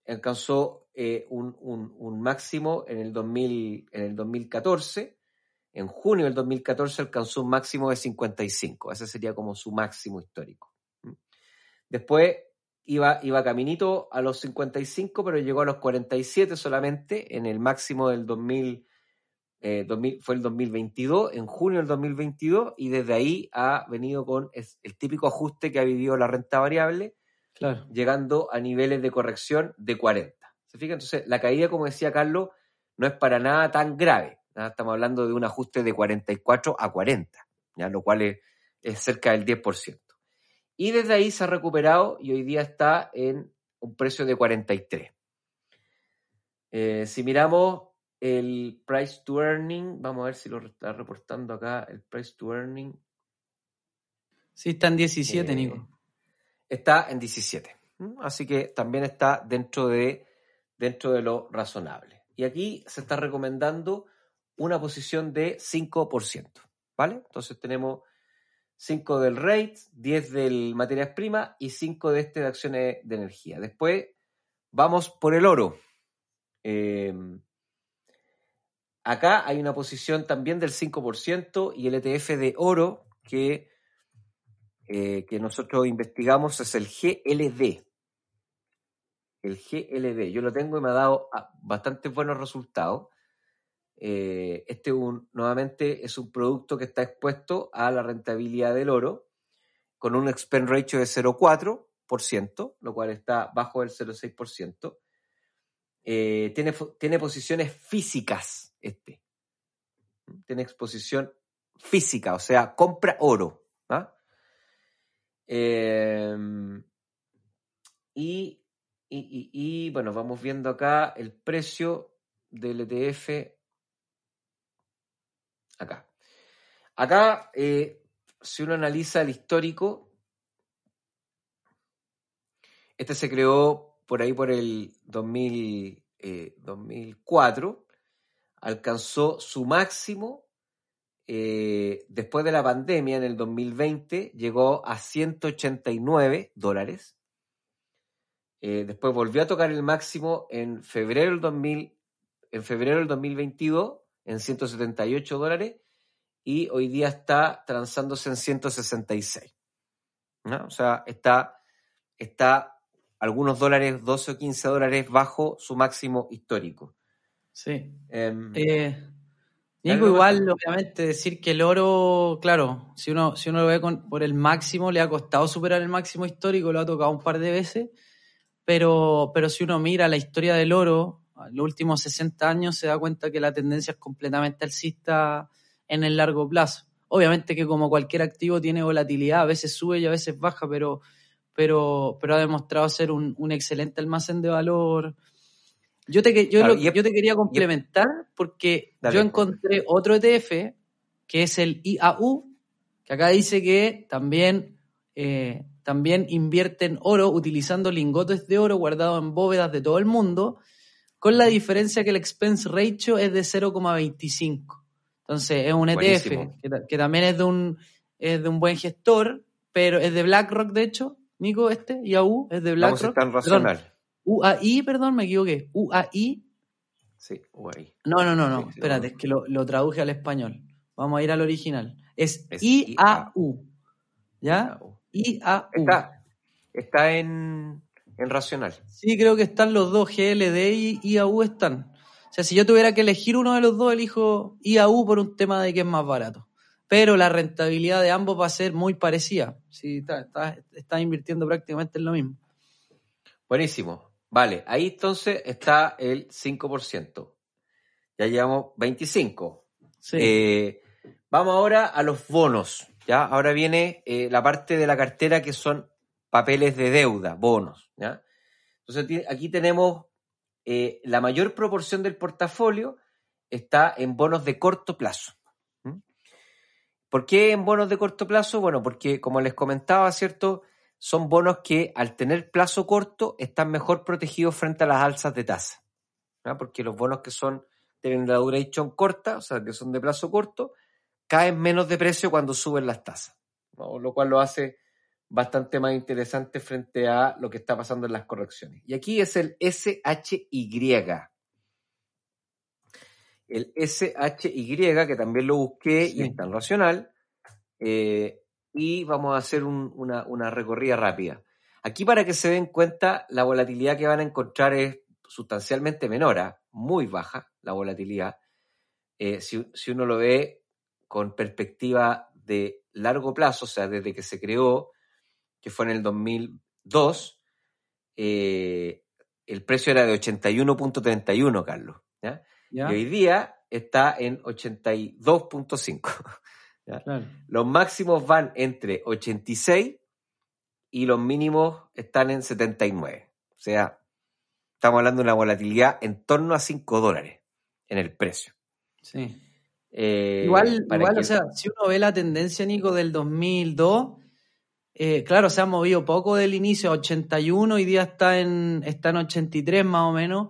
alcanzó un, un- máximo en el, 2000, en el 2014, en junio del 2014 alcanzó un máximo de 55, ese sería como su máximo histórico. ¿m? Después iba, iba caminito a los 55, pero llegó a los 47 solamente en el máximo del 2000 eh, 2000 fue el 2022, en junio del 2022, y desde ahí ha venido con el típico ajuste que ha vivido la renta variable, Claro. llegando a niveles de corrección de 40. ¿Se fijan? Entonces, la caída, como decía Carlos, no es para nada tan grave. ¿Ya? Estamos hablando de un ajuste de 44 a 40, ¿ya? lo cual es, es cerca del 10%. Y desde ahí se ha recuperado y hoy día está en un precio de 43. Eh, si miramos el price to earning, vamos a ver si lo está reportando acá, el price to earning Sí, está en 17, Eh, Nico. está en 17. ¿m? Así que también está dentro de, dentro de lo razonable. Y aquí se está recomendando una posición de 5%. ¿Vale? Entonces tenemos 5 del rate, 10 del materias primas y 5 de este de acciones de energía. Después vamos por el oro. Eh, acá hay una posición también del 5% y el ETF de oro que eh, que nosotros investigamos es el GLD. El GLD. Yo lo tengo y me ha dado ah, bastantes buenos resultados. Eh, este es un- nuevamente es un producto que está expuesto a la rentabilidad del oro con un expense ratio de 0,4%, lo cual está bajo del 0,6%. Eh, tiene, tiene posiciones físicas este. Tiene exposición física, o sea, compra oro. ¿ah? Eh, y, y, y- y, bueno, vamos viendo acá el precio del ETF. Acá. Acá, eh, si uno analiza el histórico, este se creó por ahí por el 2000, eh, 2004, alcanzó su máximo eh, después de la pandemia en el 2020 llegó a 189 dólares. Eh, después volvió a tocar el máximo en febrero del 2000, en febrero del 2022 en 178 dólares y hoy día está transándose en 166. ¿no? O sea, está, está algunos dólares, 12 o 15 dólares bajo su máximo histórico. Sí. Em, Eh, Nico, igual, obviamente, decir que el oro, claro, si uno, si uno lo ve con- por el máximo, le ha costado superar el máximo histórico, lo ha tocado un par de veces, pero, pero si uno mira la historia del oro, los últimos 60 años, se da cuenta que la tendencia es completamente alcista en el largo plazo. Obviamente que como cualquier activo tiene volatilidad, a veces sube y a veces baja, pero, pero, pero ha demostrado ser un, un excelente almacén de valor. Yo te, yo, Claro, lo- yo te quería complementar porque Dale. yo encontré otro ETF que es el IAU, que acá dice que también, eh, también invierte en oro utilizando lingotes de oro guardados en bóvedas de todo el mundo, con la diferencia que el expense ratio es de 0,25. Entonces es un ETF que, ta- que también es de un, es de un buen gestor, pero es de BlackRock, de hecho. Nico, este, IAU, es de vamos a BlackRock. Perdón, racional. UAI, perdón, me equivoqué. UAI. Sí, guay. No, no, no, no. Sí, sí, Espérate, es que lo, lo traduje al español. Vamos a ir al original. Es, Es IAU. ¿Ya? IAU. Está, está en, en racional. Sí, creo que están los dos, GLD y IAU están. O sea, si yo tuviera que elegir uno de los dos, elijo IAU por un tema de que es más barato. Pero la rentabilidad de ambos va a ser muy parecida. Sí, está, está, está invirtiendo prácticamente en lo mismo. Buenísimo. Vale, ahí entonces está el 5%. Ya llevamos 25. Sí. Eh, vamos ahora a los bonos. ¿ya? Ahora viene eh, la parte de la cartera que son papeles de deuda, bonos. Entonces aquí tenemos eh, la mayor proporción del portafolio está en bonos de corto plazo. ¿Por qué en bonos de corto plazo? Bueno, porque como les comentaba, ¿cierto? Son bonos que al tener plazo corto están mejor protegidos frente a las alzas de tasa. Porque los bonos que son tienen la duration corta, o sea, que son de plazo corto, caen menos de precio cuando suben las tasas, lo cual lo hace bastante más interesante frente a lo que está pasando en las correcciones. Y aquí es el SHY. El SHY, que también lo busqué y Sí. está en racional, eh, y vamos a hacer un- una, una recorrida rápida. Aquí para que se den cuenta, la volatilidad que van a encontrar es sustancialmente menor, ¿ah? muy baja la volatilidad. eh, si, si uno lo ve con perspectiva de largo plazo, o sea, desde que se creó, que fue en el 2002, eh, el precio era de 81.31, Carlos. ¿ya? ¿ya? Y hoy día está en 82.5. ¿ya? Claro. Los máximos van entre 86 y los mínimos están en 79. O sea, estamos hablando de una volatilidad en torno a 5 dólares en el precio. Sí. Eh, Igual, para igual que- o sea, si uno ve la tendencia, Nico, del 2002, eh, claro, se ha movido poco del inicio a 81, hoy día está en, está en 83 más o menos,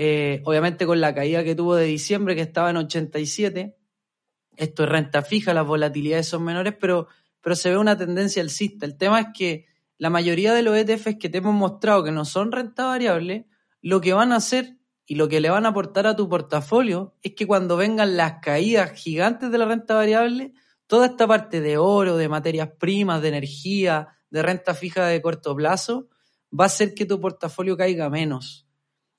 Eh, obviamente con la caída que tuvo de diciembre, que estaba en 87, esto es renta fija, las volatilidades son menores, pero, pero se ve una tendencia alcista. El tema es que la mayoría de los ETFs que te hemos mostrado que no son renta variable, lo que van a hacer y lo que le van a aportar a tu portafolio es que cuando vengan las caídas gigantes de la renta variable, toda esta parte de oro, de materias primas, de energía, de renta fija de corto plazo, va a hacer que tu portafolio caiga menos.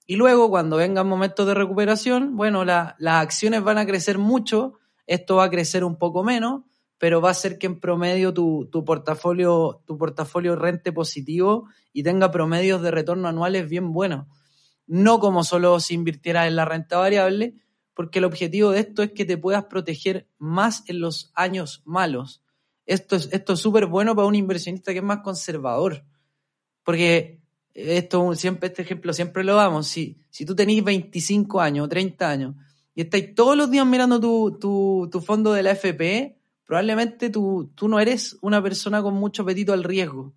Y luego, cuando vengan momentos de recuperación, bueno, la- las acciones van a crecer mucho, esto va a crecer un poco menos, pero va a hacer que en promedio tu, tu portafolio, tu portafolio rente positivo y tenga promedios de retorno anuales bien buenos. No como solo si invirtieras en la renta variable, porque el objetivo de esto es que te puedas proteger más en los años malos. Esto es esto es súper bueno para un inversionista que es más conservador. Porque esto siempre, este ejemplo siempre lo damos. Si, si tú tenés 25 años o 30 años y estáis todos los días mirando tu, tu, tu fondo de la FP, probablemente tú, tú no eres una persona con mucho apetito al riesgo.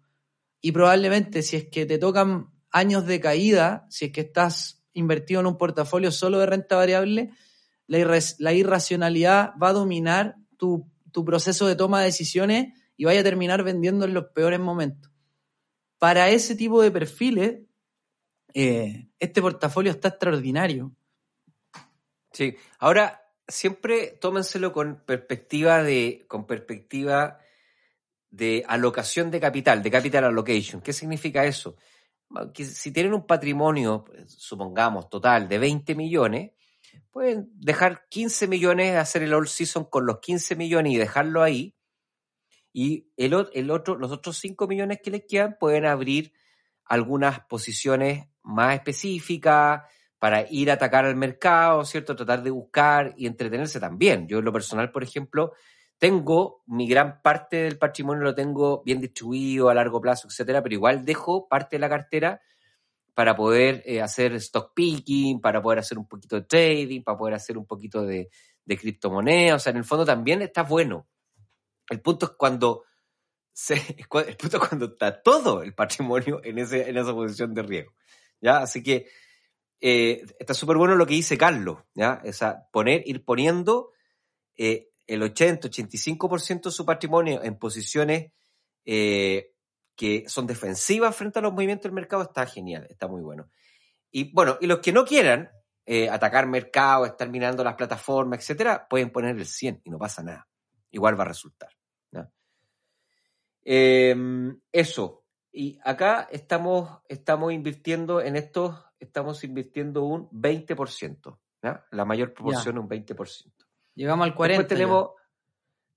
Y probablemente si es que te tocan años de caída, si es que estás invertido en un portafolio solo de renta variable, la, irracionalidad va a dominar tu, tu proceso de toma de decisiones y vaya a terminar vendiendo en los peores momentos. Para ese tipo de perfiles, eh, este portafolio está extraordinario. Sí, ahora siempre tómenselo con perspectiva de, con perspectiva de alocación de capital, de capital allocation. ¿Qué significa eso? Que si tienen un patrimonio, pues, supongamos, total de 20 millones, pueden dejar 15 millones, hacer el all season con los 15 millones y dejarlo ahí. Y el, el otro, los otros 5 millones que les quedan pueden abrir algunas posiciones más específicas para ir a atacar al mercado, ¿cierto? Tratar de buscar y entretenerse también. Yo en lo personal, por ejemplo, tengo mi gran parte del patrimonio lo tengo bien distribuido a largo plazo, etcétera, pero igual dejo parte de la cartera para poder eh, hacer stock picking, para poder hacer un poquito de trading, para poder hacer un poquito de, criptomonedas. O sea, en el fondo también está bueno. El punto es cuando el punto es cuando está todo el patrimonio en, ese, en esa posición de riesgo. ¿ya? Así que eh, está súper bueno lo que dice Carlos, ¿ya? Poner, ir poniendo eh, el 80-85% de su patrimonio en posiciones que son defensivas frente a los movimientos del mercado está genial, está muy bueno. Y bueno, y los que no quieran eh, atacar mercado, estar mirando las plataformas, etcétera, pueden poner el 100 y no pasa nada. Igual va a resultar. Eh, eso. Y acá estamos, estamos invirtiendo en estos, estamos invirtiendo un 20%. ¿ya? La mayor proporción, un 20%. Llegamos al 40. Después tenemos,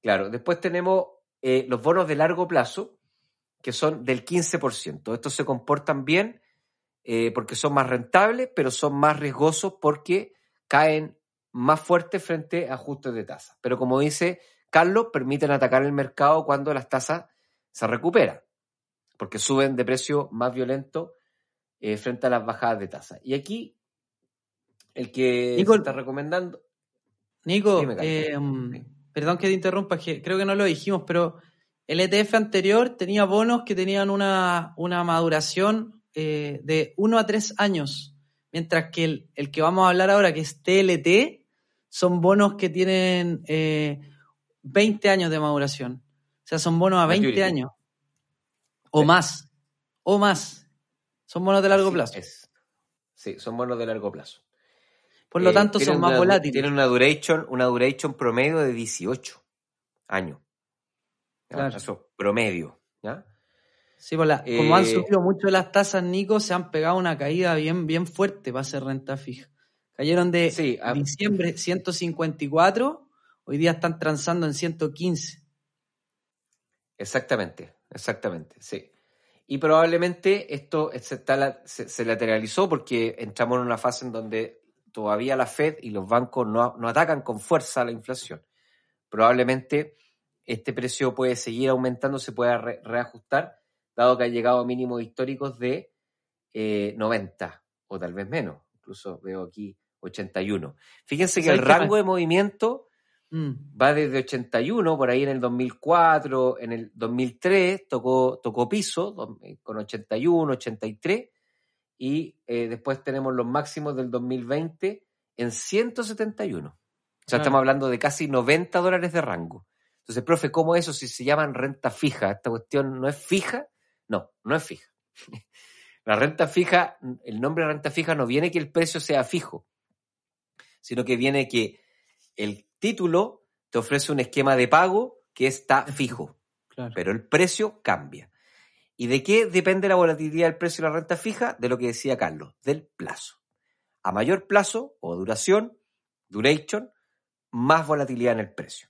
claro, después tenemos eh, los bonos de largo plazo, que son del 15%. Estos se comportan bien eh, porque son más rentables, pero son más riesgosos porque caen más fuerte frente a ajustes de tasa. Pero como dice Carlos, permiten atacar el mercado cuando las tasas se recuperan, porque suben de precio más violento eh, frente a las bajadas de tasa. Y aquí, el que Nico, se está recomendando... Nico, eh, Sí. perdón que te interrumpa, que creo que no lo dijimos, pero el ETF anterior tenía bonos que tenían una, una maduración eh, de 1 a 3 años, mientras que el, el que vamos a hablar ahora, que es TLT, son bonos que tienen eh, 20 años de maduración. O sea, son bonos a 20 Maturity. años. O Sí. más. O más. Son bonos de largo Así plazo. es. Sí, son bonos de largo plazo. Por lo Eh, tanto, son más una- volátiles. Tienen una duration, una duration promedio de 18 años. ¿Ya? Claro. Eso, promedio. ¿ya? Sí, pues la- como han Eh, subido mucho las tasas, Nico, se han pegado una caída bien, bien fuerte para hacer renta fija. Cayeron de Sí, ah. diciembre 154, hoy día están transando en 115. Exactamente, exactamente, sí. Y probablemente esto se, está se- se lateralizó porque entramos en una fase en donde todavía la Fed y los bancos no, no atacan con fuerza a la inflación. Probablemente este precio puede seguir aumentando, se pueda re- reajustar, dado que ha llegado a mínimos históricos de eh, 90 o tal vez menos. Incluso veo aquí 81. Fíjense que el ¿Sabes qué rango de movimiento Mm, va desde 81, por ahí en el 2004, en el 2003 tocó, tocó piso eh, con 81, 83 y eh, después tenemos los máximos del 2020 en 171. O sea, Claro. estamos hablando de casi 90 dólares de rango. Entonces, profe, ¿cómo eso si se llaman renta fija? ¿Esta cuestión no es fija? No, no es fija. La renta fija, el nombre de renta fija no viene que el precio sea fijo, sino que viene que el título te ofrece un esquema de pago que está fijo, claro. pero el precio cambia. ¿Y de qué depende la volatilidad del precio de la renta fija? De lo que decía Carlos, del plazo. A mayor plazo o duración, duration, más volatilidad en el precio,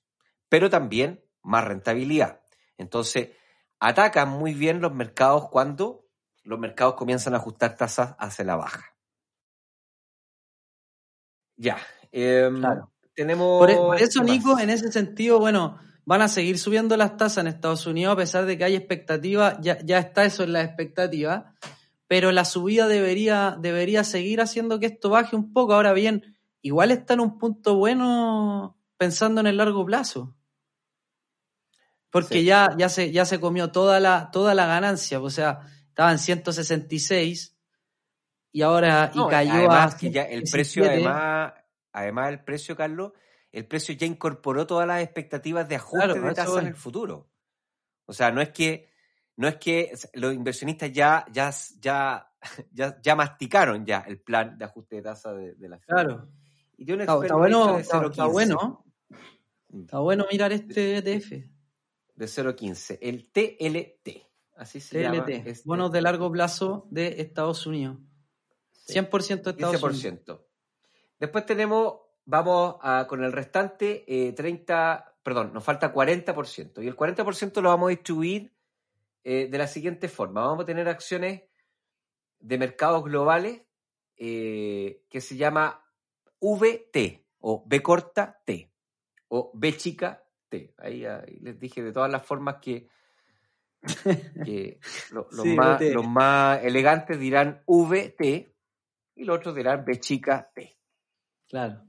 pero también más rentabilidad. Entonces, atacan muy bien los mercados cuando los mercados comienzan a ajustar tasas hacia la baja. Ya. em, Claro. Tenemos. Por, e- por eso. Nico, en ese sentido, bueno, van a seguir subiendo las tasas en Estados Unidos a pesar de que hay expectativa, ya, ya está eso en la expectativa, pero la subida debería, debería seguir haciendo que esto baje un poco. Ahora bien, igual está en un punto bueno pensando en el largo plazo. Porque Sí. ya, ya, se, ya se comió toda la, toda la ganancia, o sea, estaba en 166 y ahora y cayó además a que ya el precio, 117. además, además el precio, Carlos, el precio ya incorporó todas las expectativas de ajuste Claro, de tasa en el futuro. O sea, no es que, no es que los inversionistas ya, ya, ya, ya, ya masticaron ya el plan de ajuste de tasa de, de la Fed. Claro. Y tiene un Está, bueno, de está, está 0.15. bueno. Está bueno mirar este ETF. De 0.15. El TLT. Así se llama. TLT. este- Bonos de largo plazo de Estados Unidos. Sí. 100% de Estados Unidos. 15%. Después tenemos, vamos a, con el restante, eh, 30, perdón, nos falta 40%. Y el 40% lo vamos a distribuir eh, de la siguiente forma. Vamos a tener acciones de mercados globales eh, que se llama VT o B corta T o B chica T. Ahí, ahí les dije de todas las formas que, que lo- los, Sí, más, VT. los más elegantes dirán VT y los otros dirán B chica T Claro.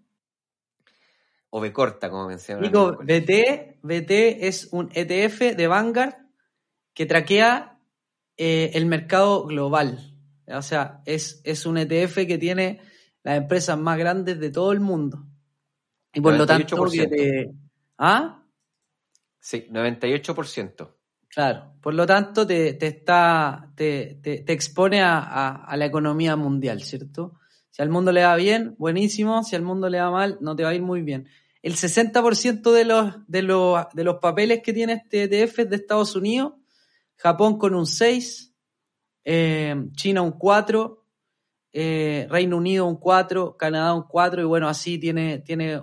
o B corta, como mencioné. Nico, BT, BT es un ETF de Vanguard que traquea eh, el mercado global. O sea, es, es un ETF que tiene las empresas más grandes de todo el mundo. Y por lo tanto, que 98%. te- ¿Ah? Sí, 98%. Claro, por lo tanto te, te está, te, te- te expone a, a- a la economía mundial, ¿cierto? Si al mundo le va bien, buenísimo, si al mundo le va mal, no te va a ir muy bien. El 60% de los, de, los, de los papeles que tiene este ETF es de Estados Unidos, Japón con un 6, eh, China un 4, eh, Reino Unido un 4, Canadá un 4 y bueno, así tiene, tiene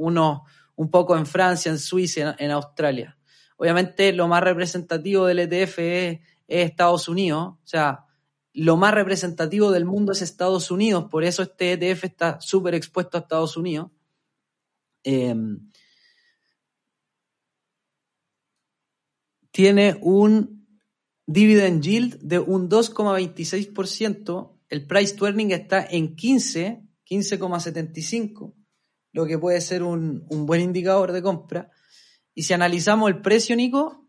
uno un poco en Francia, en Suiza, en, Australia. Obviamente lo más representativo del ETF es, es Estados Unidos, o sea, lo más representativo del mundo es Estados Unidos, por eso este ETF está súper expuesto a Estados Unidos. Eh, tiene un dividend yield de un 2,26%, el price to earning está en 15, 15,75, lo que puede ser un, buen indicador de compra. Y si analizamos el precio, Nico,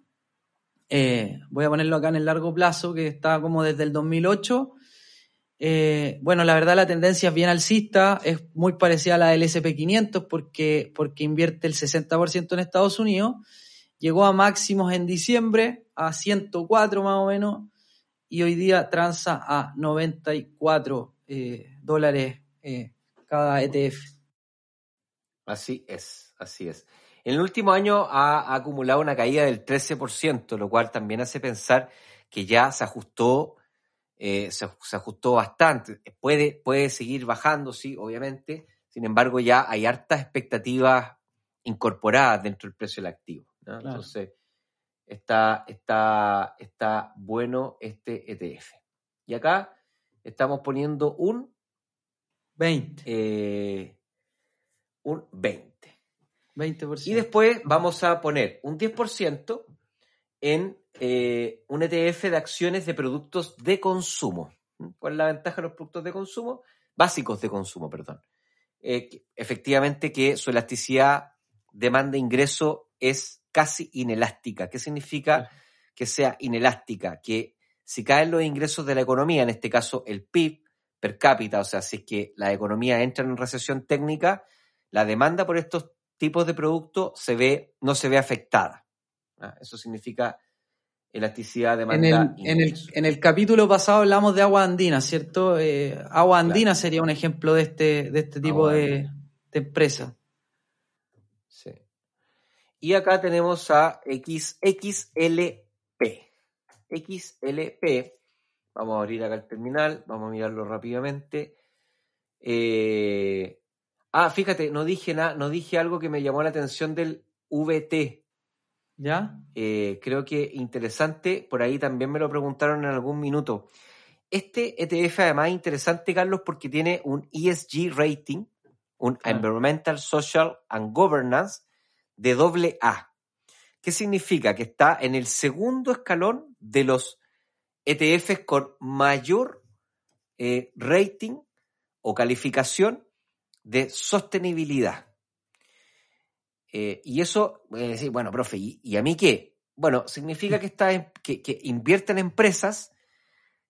eh, voy a ponerlo acá en el largo plazo, que está como desde el 2008. Eh, bueno, la verdad la tendencia es bien alcista, es muy parecida a la del SP500 porque, porque invierte el 60% en Estados Unidos. Llegó a máximos en diciembre, a 104 más o menos, y hoy día transa a 94 eh, dólares eh, cada ETF. Así es, así es. En el último año ha, ha acumulado una caída del 13%, lo cual también hace pensar que ya se ajustó eh, se, se ajustó bastante. Puede, puede seguir bajando, sí, obviamente. Sin embargo, ya hay hartas expectativas incorporadas dentro del precio del activo. ¿no? Claro. Entonces, está, está, está bueno este ETF. Y acá estamos poniendo un, 20. eh, un 20. 20%. Y después vamos a poner un 10% en eh, un ETF de acciones de productos de consumo. ¿Cuál es la ventaja de los productos de consumo? Básicos de consumo, perdón. Eh, efectivamente que su elasticidad demanda-ingreso es casi inelástica. ¿Qué significa que sea inelástica? Que si caen los ingresos de la economía, en este caso el PIB per cápita, o sea, si es que la economía entra en recesión técnica, la demanda por estos tipos de productos se ve, no se ve afectada. ¿ah? Eso significa elasticidad, demanda, el, en, el, en el capítulo pasado hablamos de agua andina, ¿cierto? Eh, agua Claro. andina sería un ejemplo de este, de este tipo de empresa. Sí. Y acá tenemos a XXLP. XLP. Vamos a abrir acá el terminal, vamos a mirarlo rápidamente. Eh, ah, fíjate, no dije nada, no dije algo que me llamó la atención del VT. ¿Ya? Eh, creo que interesante, por ahí también me lo preguntaron en algún minuto. Este ETF además es interesante, Carlos, porque tiene un ESG rating, un. Environmental, Social and Governance de doble A. ¿Qué significa? Que está en el segundo escalón de los ETFs con mayor eh, rating o calificación de sostenibilidad. Eh, y eso, eh, bueno, profe, ¿y, y a mí qué? Bueno, significa que, está en- que, que invierten en empresas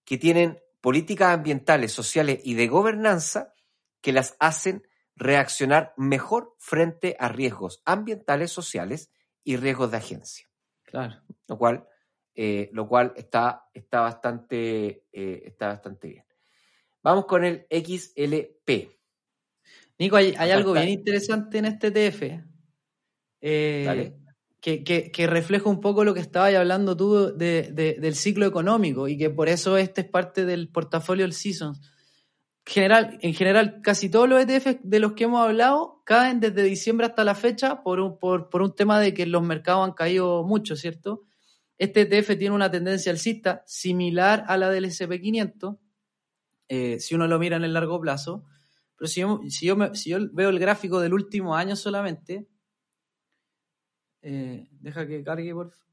que tienen políticas ambientales, sociales y de gobernanza que las hacen reaccionar mejor frente a riesgos ambientales, sociales y riesgos de agencia. Claro. Lo cual, eh, lo cual está, está, bastante, eh, está bastante bien. Vamos con el XLP. Nico, hay, algo bien interesante en este ETF eh, que, que- que refleja un poco lo que estabas hablando tú de- de- del ciclo económico y que por eso este es parte del portafolio del Seasons. General, en general, casi todos los ETFs de los que hemos hablado caen desde diciembre hasta la fecha por un, por, por un tema de que los mercados han caído mucho, ¿cierto? Este ETF tiene una tendencia alcista similar a la del SP500, eh, si uno lo mira en el largo plazo. Pero si yo, si yo, me- si yo veo el gráfico del último año solamente, eh, deja que cargue, por favor.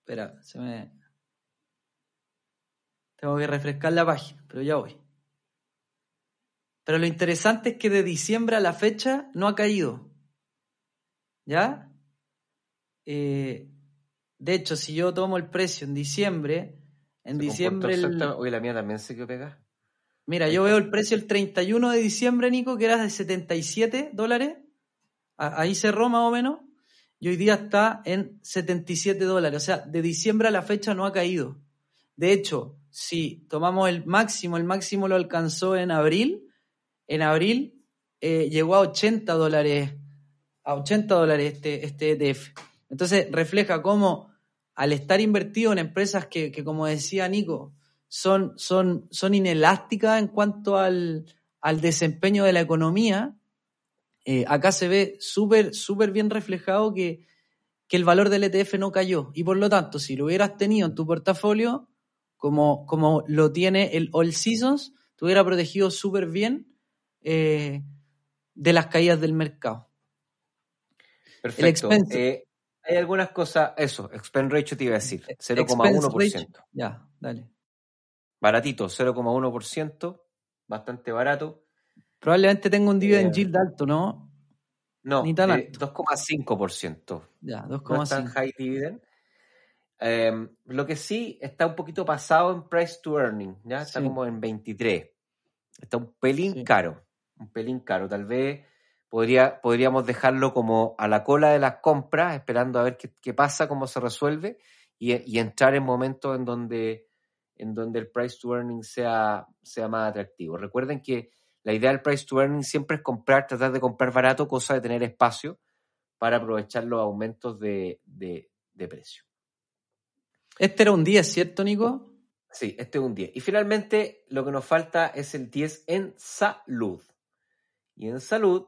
Espera, se me... Tengo que refrescar la página, pero ya voy. Pero lo interesante es que de diciembre a la fecha no ha caído. ¿Ya? Eh, de hecho, si yo tomo el precio en diciembre, en Se diciembre... el- la mía también se quedó pegada. Mira, yo veo el precio el 31 de diciembre, Nico, que era de 77 dólares. Ahí cerró más o menos. Y hoy día está en 77 dólares. O sea, de diciembre a la fecha no ha caído. De hecho, si tomamos el máximo, el máximo lo alcanzó en abril. En abril eh, llegó a 80 dólares. A 80 dólares este, este ETF. Entonces refleja cómo al estar invertido en empresas que, que, como decía Nico, son, son, son inelásticas en cuanto al, al desempeño de la economía, eh, acá se ve súper, súper bien reflejado que, que el valor del ETF no cayó. Y por lo tanto, si lo hubieras tenido en tu portafolio, como, como lo tiene el All Seasons, te hubiera protegido súper bien eh, de las caídas del mercado. Perfecto. expense- Eh, hay algunas cosas, eso, expense ratio te iba a decir, Expense 0,1%. ratio. Ya, dale. Baratito, 0,1%, bastante barato. Probablemente tenga un dividend Eh, yield alto, ¿no? No, Ni tan de alto. 2,5%. Ya, No es tan 2,5. high dividend. Eh, lo que sí está un poquito pasado en price to earning, ¿ya? Está Sí. como en 23. Está un pelín Sí. caro, un pelín caro. Tal vez podría, podríamos dejarlo como a la cola de las compras, esperando a ver qué, qué pasa, cómo se resuelve, y, y entrar en momentos en donde, en donde el price to earning sea, sea más atractivo. Recuerden que la idea del price to earning siempre es comprar, tratar de comprar barato, cosa de tener espacio para aprovechar los aumentos de, de, de precio. Este era un 10, ¿cierto, Nico? Sí, este es un 10. Y finalmente, lo que nos falta es el 10 en salud. Y en salud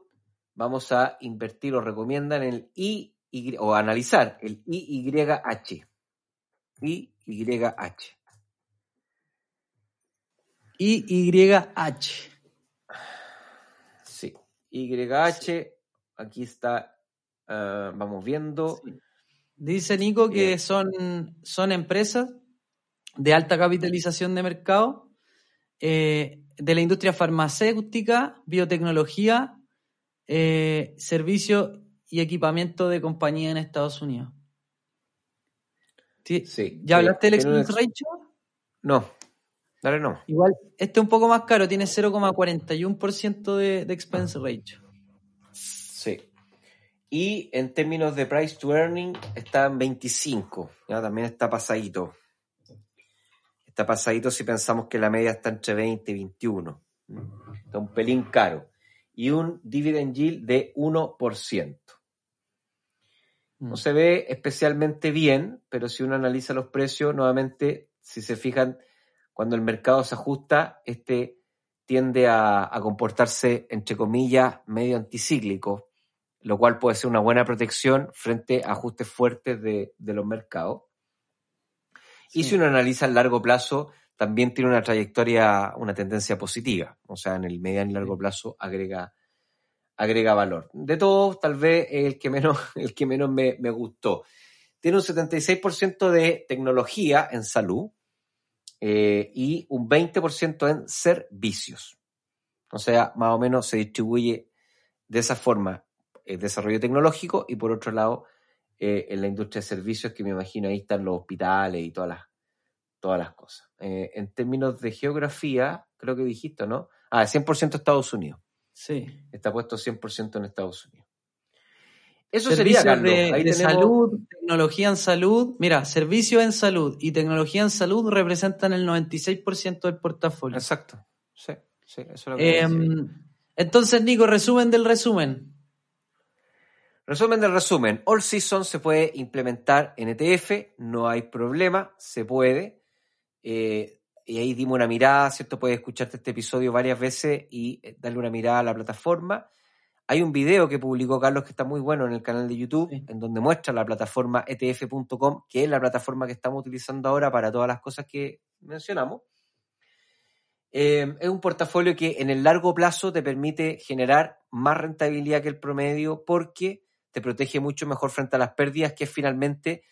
vamos a invertir o recomiendan el I, o analizar el IYH. IYH. IYH. Sí, YH, aquí está, ah, vamos viendo. Dice Nico que son, son empresas de alta capitalización de mercado, eh, de la industria farmacéutica, biotecnología, eh, servicio y equipamiento de compañía en Estados Unidos. Sí, ¿Ya hablaste del ratio? No, dale no. Igual, este es un poco más caro, tiene 0,41% de, de expense ratio. Sí. Y en términos de price to earning está en 25, ya también está pasadito. Está pasadito si pensamos que la media está entre 20 y 21. Está un pelín caro. Y un dividend yield de 1%. No mm. se ve especialmente bien, pero si uno analiza los precios, nuevamente, si se fijan, cuando el mercado se ajusta, este tiende a, comportarse, entre comillas, medio anticíclico, lo cual puede ser una buena protección frente a ajustes fuertes de los mercados. Y si uno analiza a largo plazo, también tiene una trayectoria, una tendencia positiva. O sea, en el mediano y largo plazo agrega, agrega valor. De todos, tal vez el que menos, el que menos me, gustó. Tiene un 76% de tecnología en salud eh, y un 20% en servicios. O sea, más o menos se distribuye de esa forma el desarrollo tecnológico y por otro lado eh, en la industria de servicios, que me imagino ahí están los hospitales y todas las, todas las cosas. Eh, en términos de geografía, creo que dijiste, ¿no? Ah, 100% Estados Unidos. Sí. Está puesto 100% en Estados Unidos. Eso sería, Carlos. De, salud, tecnología en salud. Mira, servicio en salud y tecnología en salud representan el 96% del portafolio. Exacto. Sí, sí, eso es lo que em, Entonces, Nico, resumen del resumen. Resumen del resumen. All Season se puede implementar en ETF, no hay problema, se puede. Eh, y ahí dimos una mirada, ¿cierto? Puedes escucharte este episodio varias veces y eh, darle una mirada a la plataforma. Hay un video que publicó Carlos que está muy bueno en el canal de YouTube, en donde muestra la plataforma etf.com, que es la plataforma que estamos utilizando ahora para todas las cosas que mencionamos. Eh, es un portafolio que en el largo plazo te permite generar más rentabilidad que el promedio porque te protege mucho mejor frente a las pérdidas, que es finalmente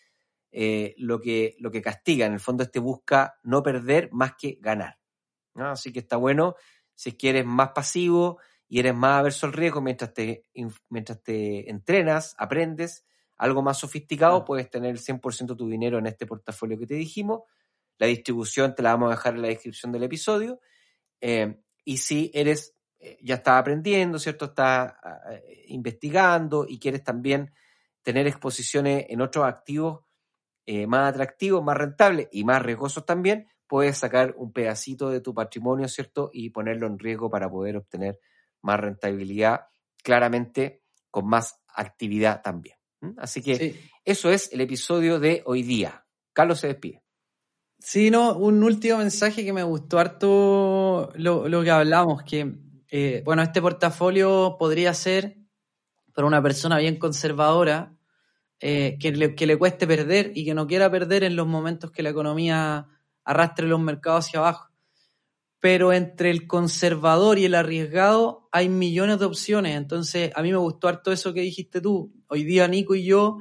eh, lo, que, lo que castiga. En el fondo, este busca no perder más que ganar. Así que está bueno si quieres más pasivo y eres más averso al riesgo mientras te, mientras te entrenas, aprendes algo más sofisticado, puedes tener el 100% de tu dinero en este portafolio que te dijimos. La distribución te la vamos a dejar en la descripción del episodio. Eh, y si eres eh, ya estás aprendiendo, ¿cierto? Estás ah, eh, investigando y quieres también tener exposiciones en otros activos eh, más atractivos, más rentables y más riesgosos también, puedes sacar un pedacito de tu patrimonio, ¿cierto? Y ponerlo en riesgo para poder obtener más rentabilidad, claramente con más actividad también. Así que eso es el episodio de hoy día. Carlos se despide. Sí, no, un último mensaje que me gustó harto lo, lo que hablamos, que eh, bueno, este portafolio podría ser para una persona bien conservadora, eh, que, le, que, le, cueste perder y que no quiera perder en los momentos que la economía arrastre los mercados hacia abajo. Pero entre el conservador y el arriesgado hay millones de opciones. Entonces, a mí me gustó harto eso que dijiste tú. Hoy día Nico y yo,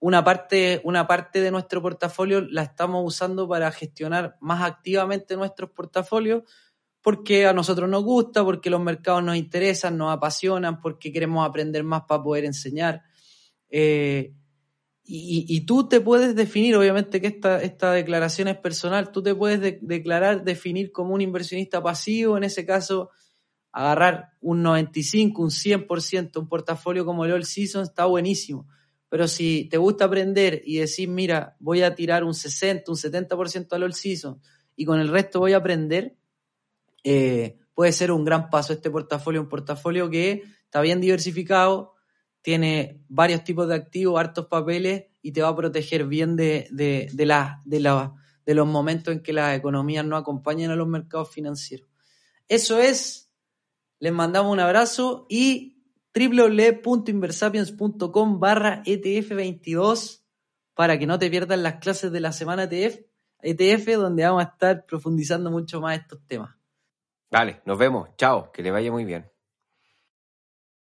una parte, una parte de nuestro portafolio la estamos usando para gestionar más activamente nuestros portafolios porque a nosotros nos gusta, porque los mercados nos interesan, nos apasionan, porque queremos aprender más para poder enseñar. Eh, y, tú te puedes definir, obviamente que esta, esta declaración es personal, tú te puedes declarar, definir como un inversionista pasivo, en ese caso, agarrar un 95, un 100%, un portafolio como el All Season está buenísimo. Pero si te gusta aprender y decir, mira, voy a tirar un 60, un 70% al All Season y con el resto voy a aprender, eh, puede ser un gran paso este portafolio, un portafolio que está bien diversificado, tiene varios tipos de activos, hartos papeles y te va a proteger bien de, de, de, de los momentos en que las economías no acompañan a los mercados financieros. Eso es, les mandamos un abrazo y www.inversapiens.com barra ETF22 para que no te pierdas las clases de la semana ETF, ETF donde vamos a estar profundizando mucho más estos temas. Vale, nos vemos. Chao, que le vaya muy bien.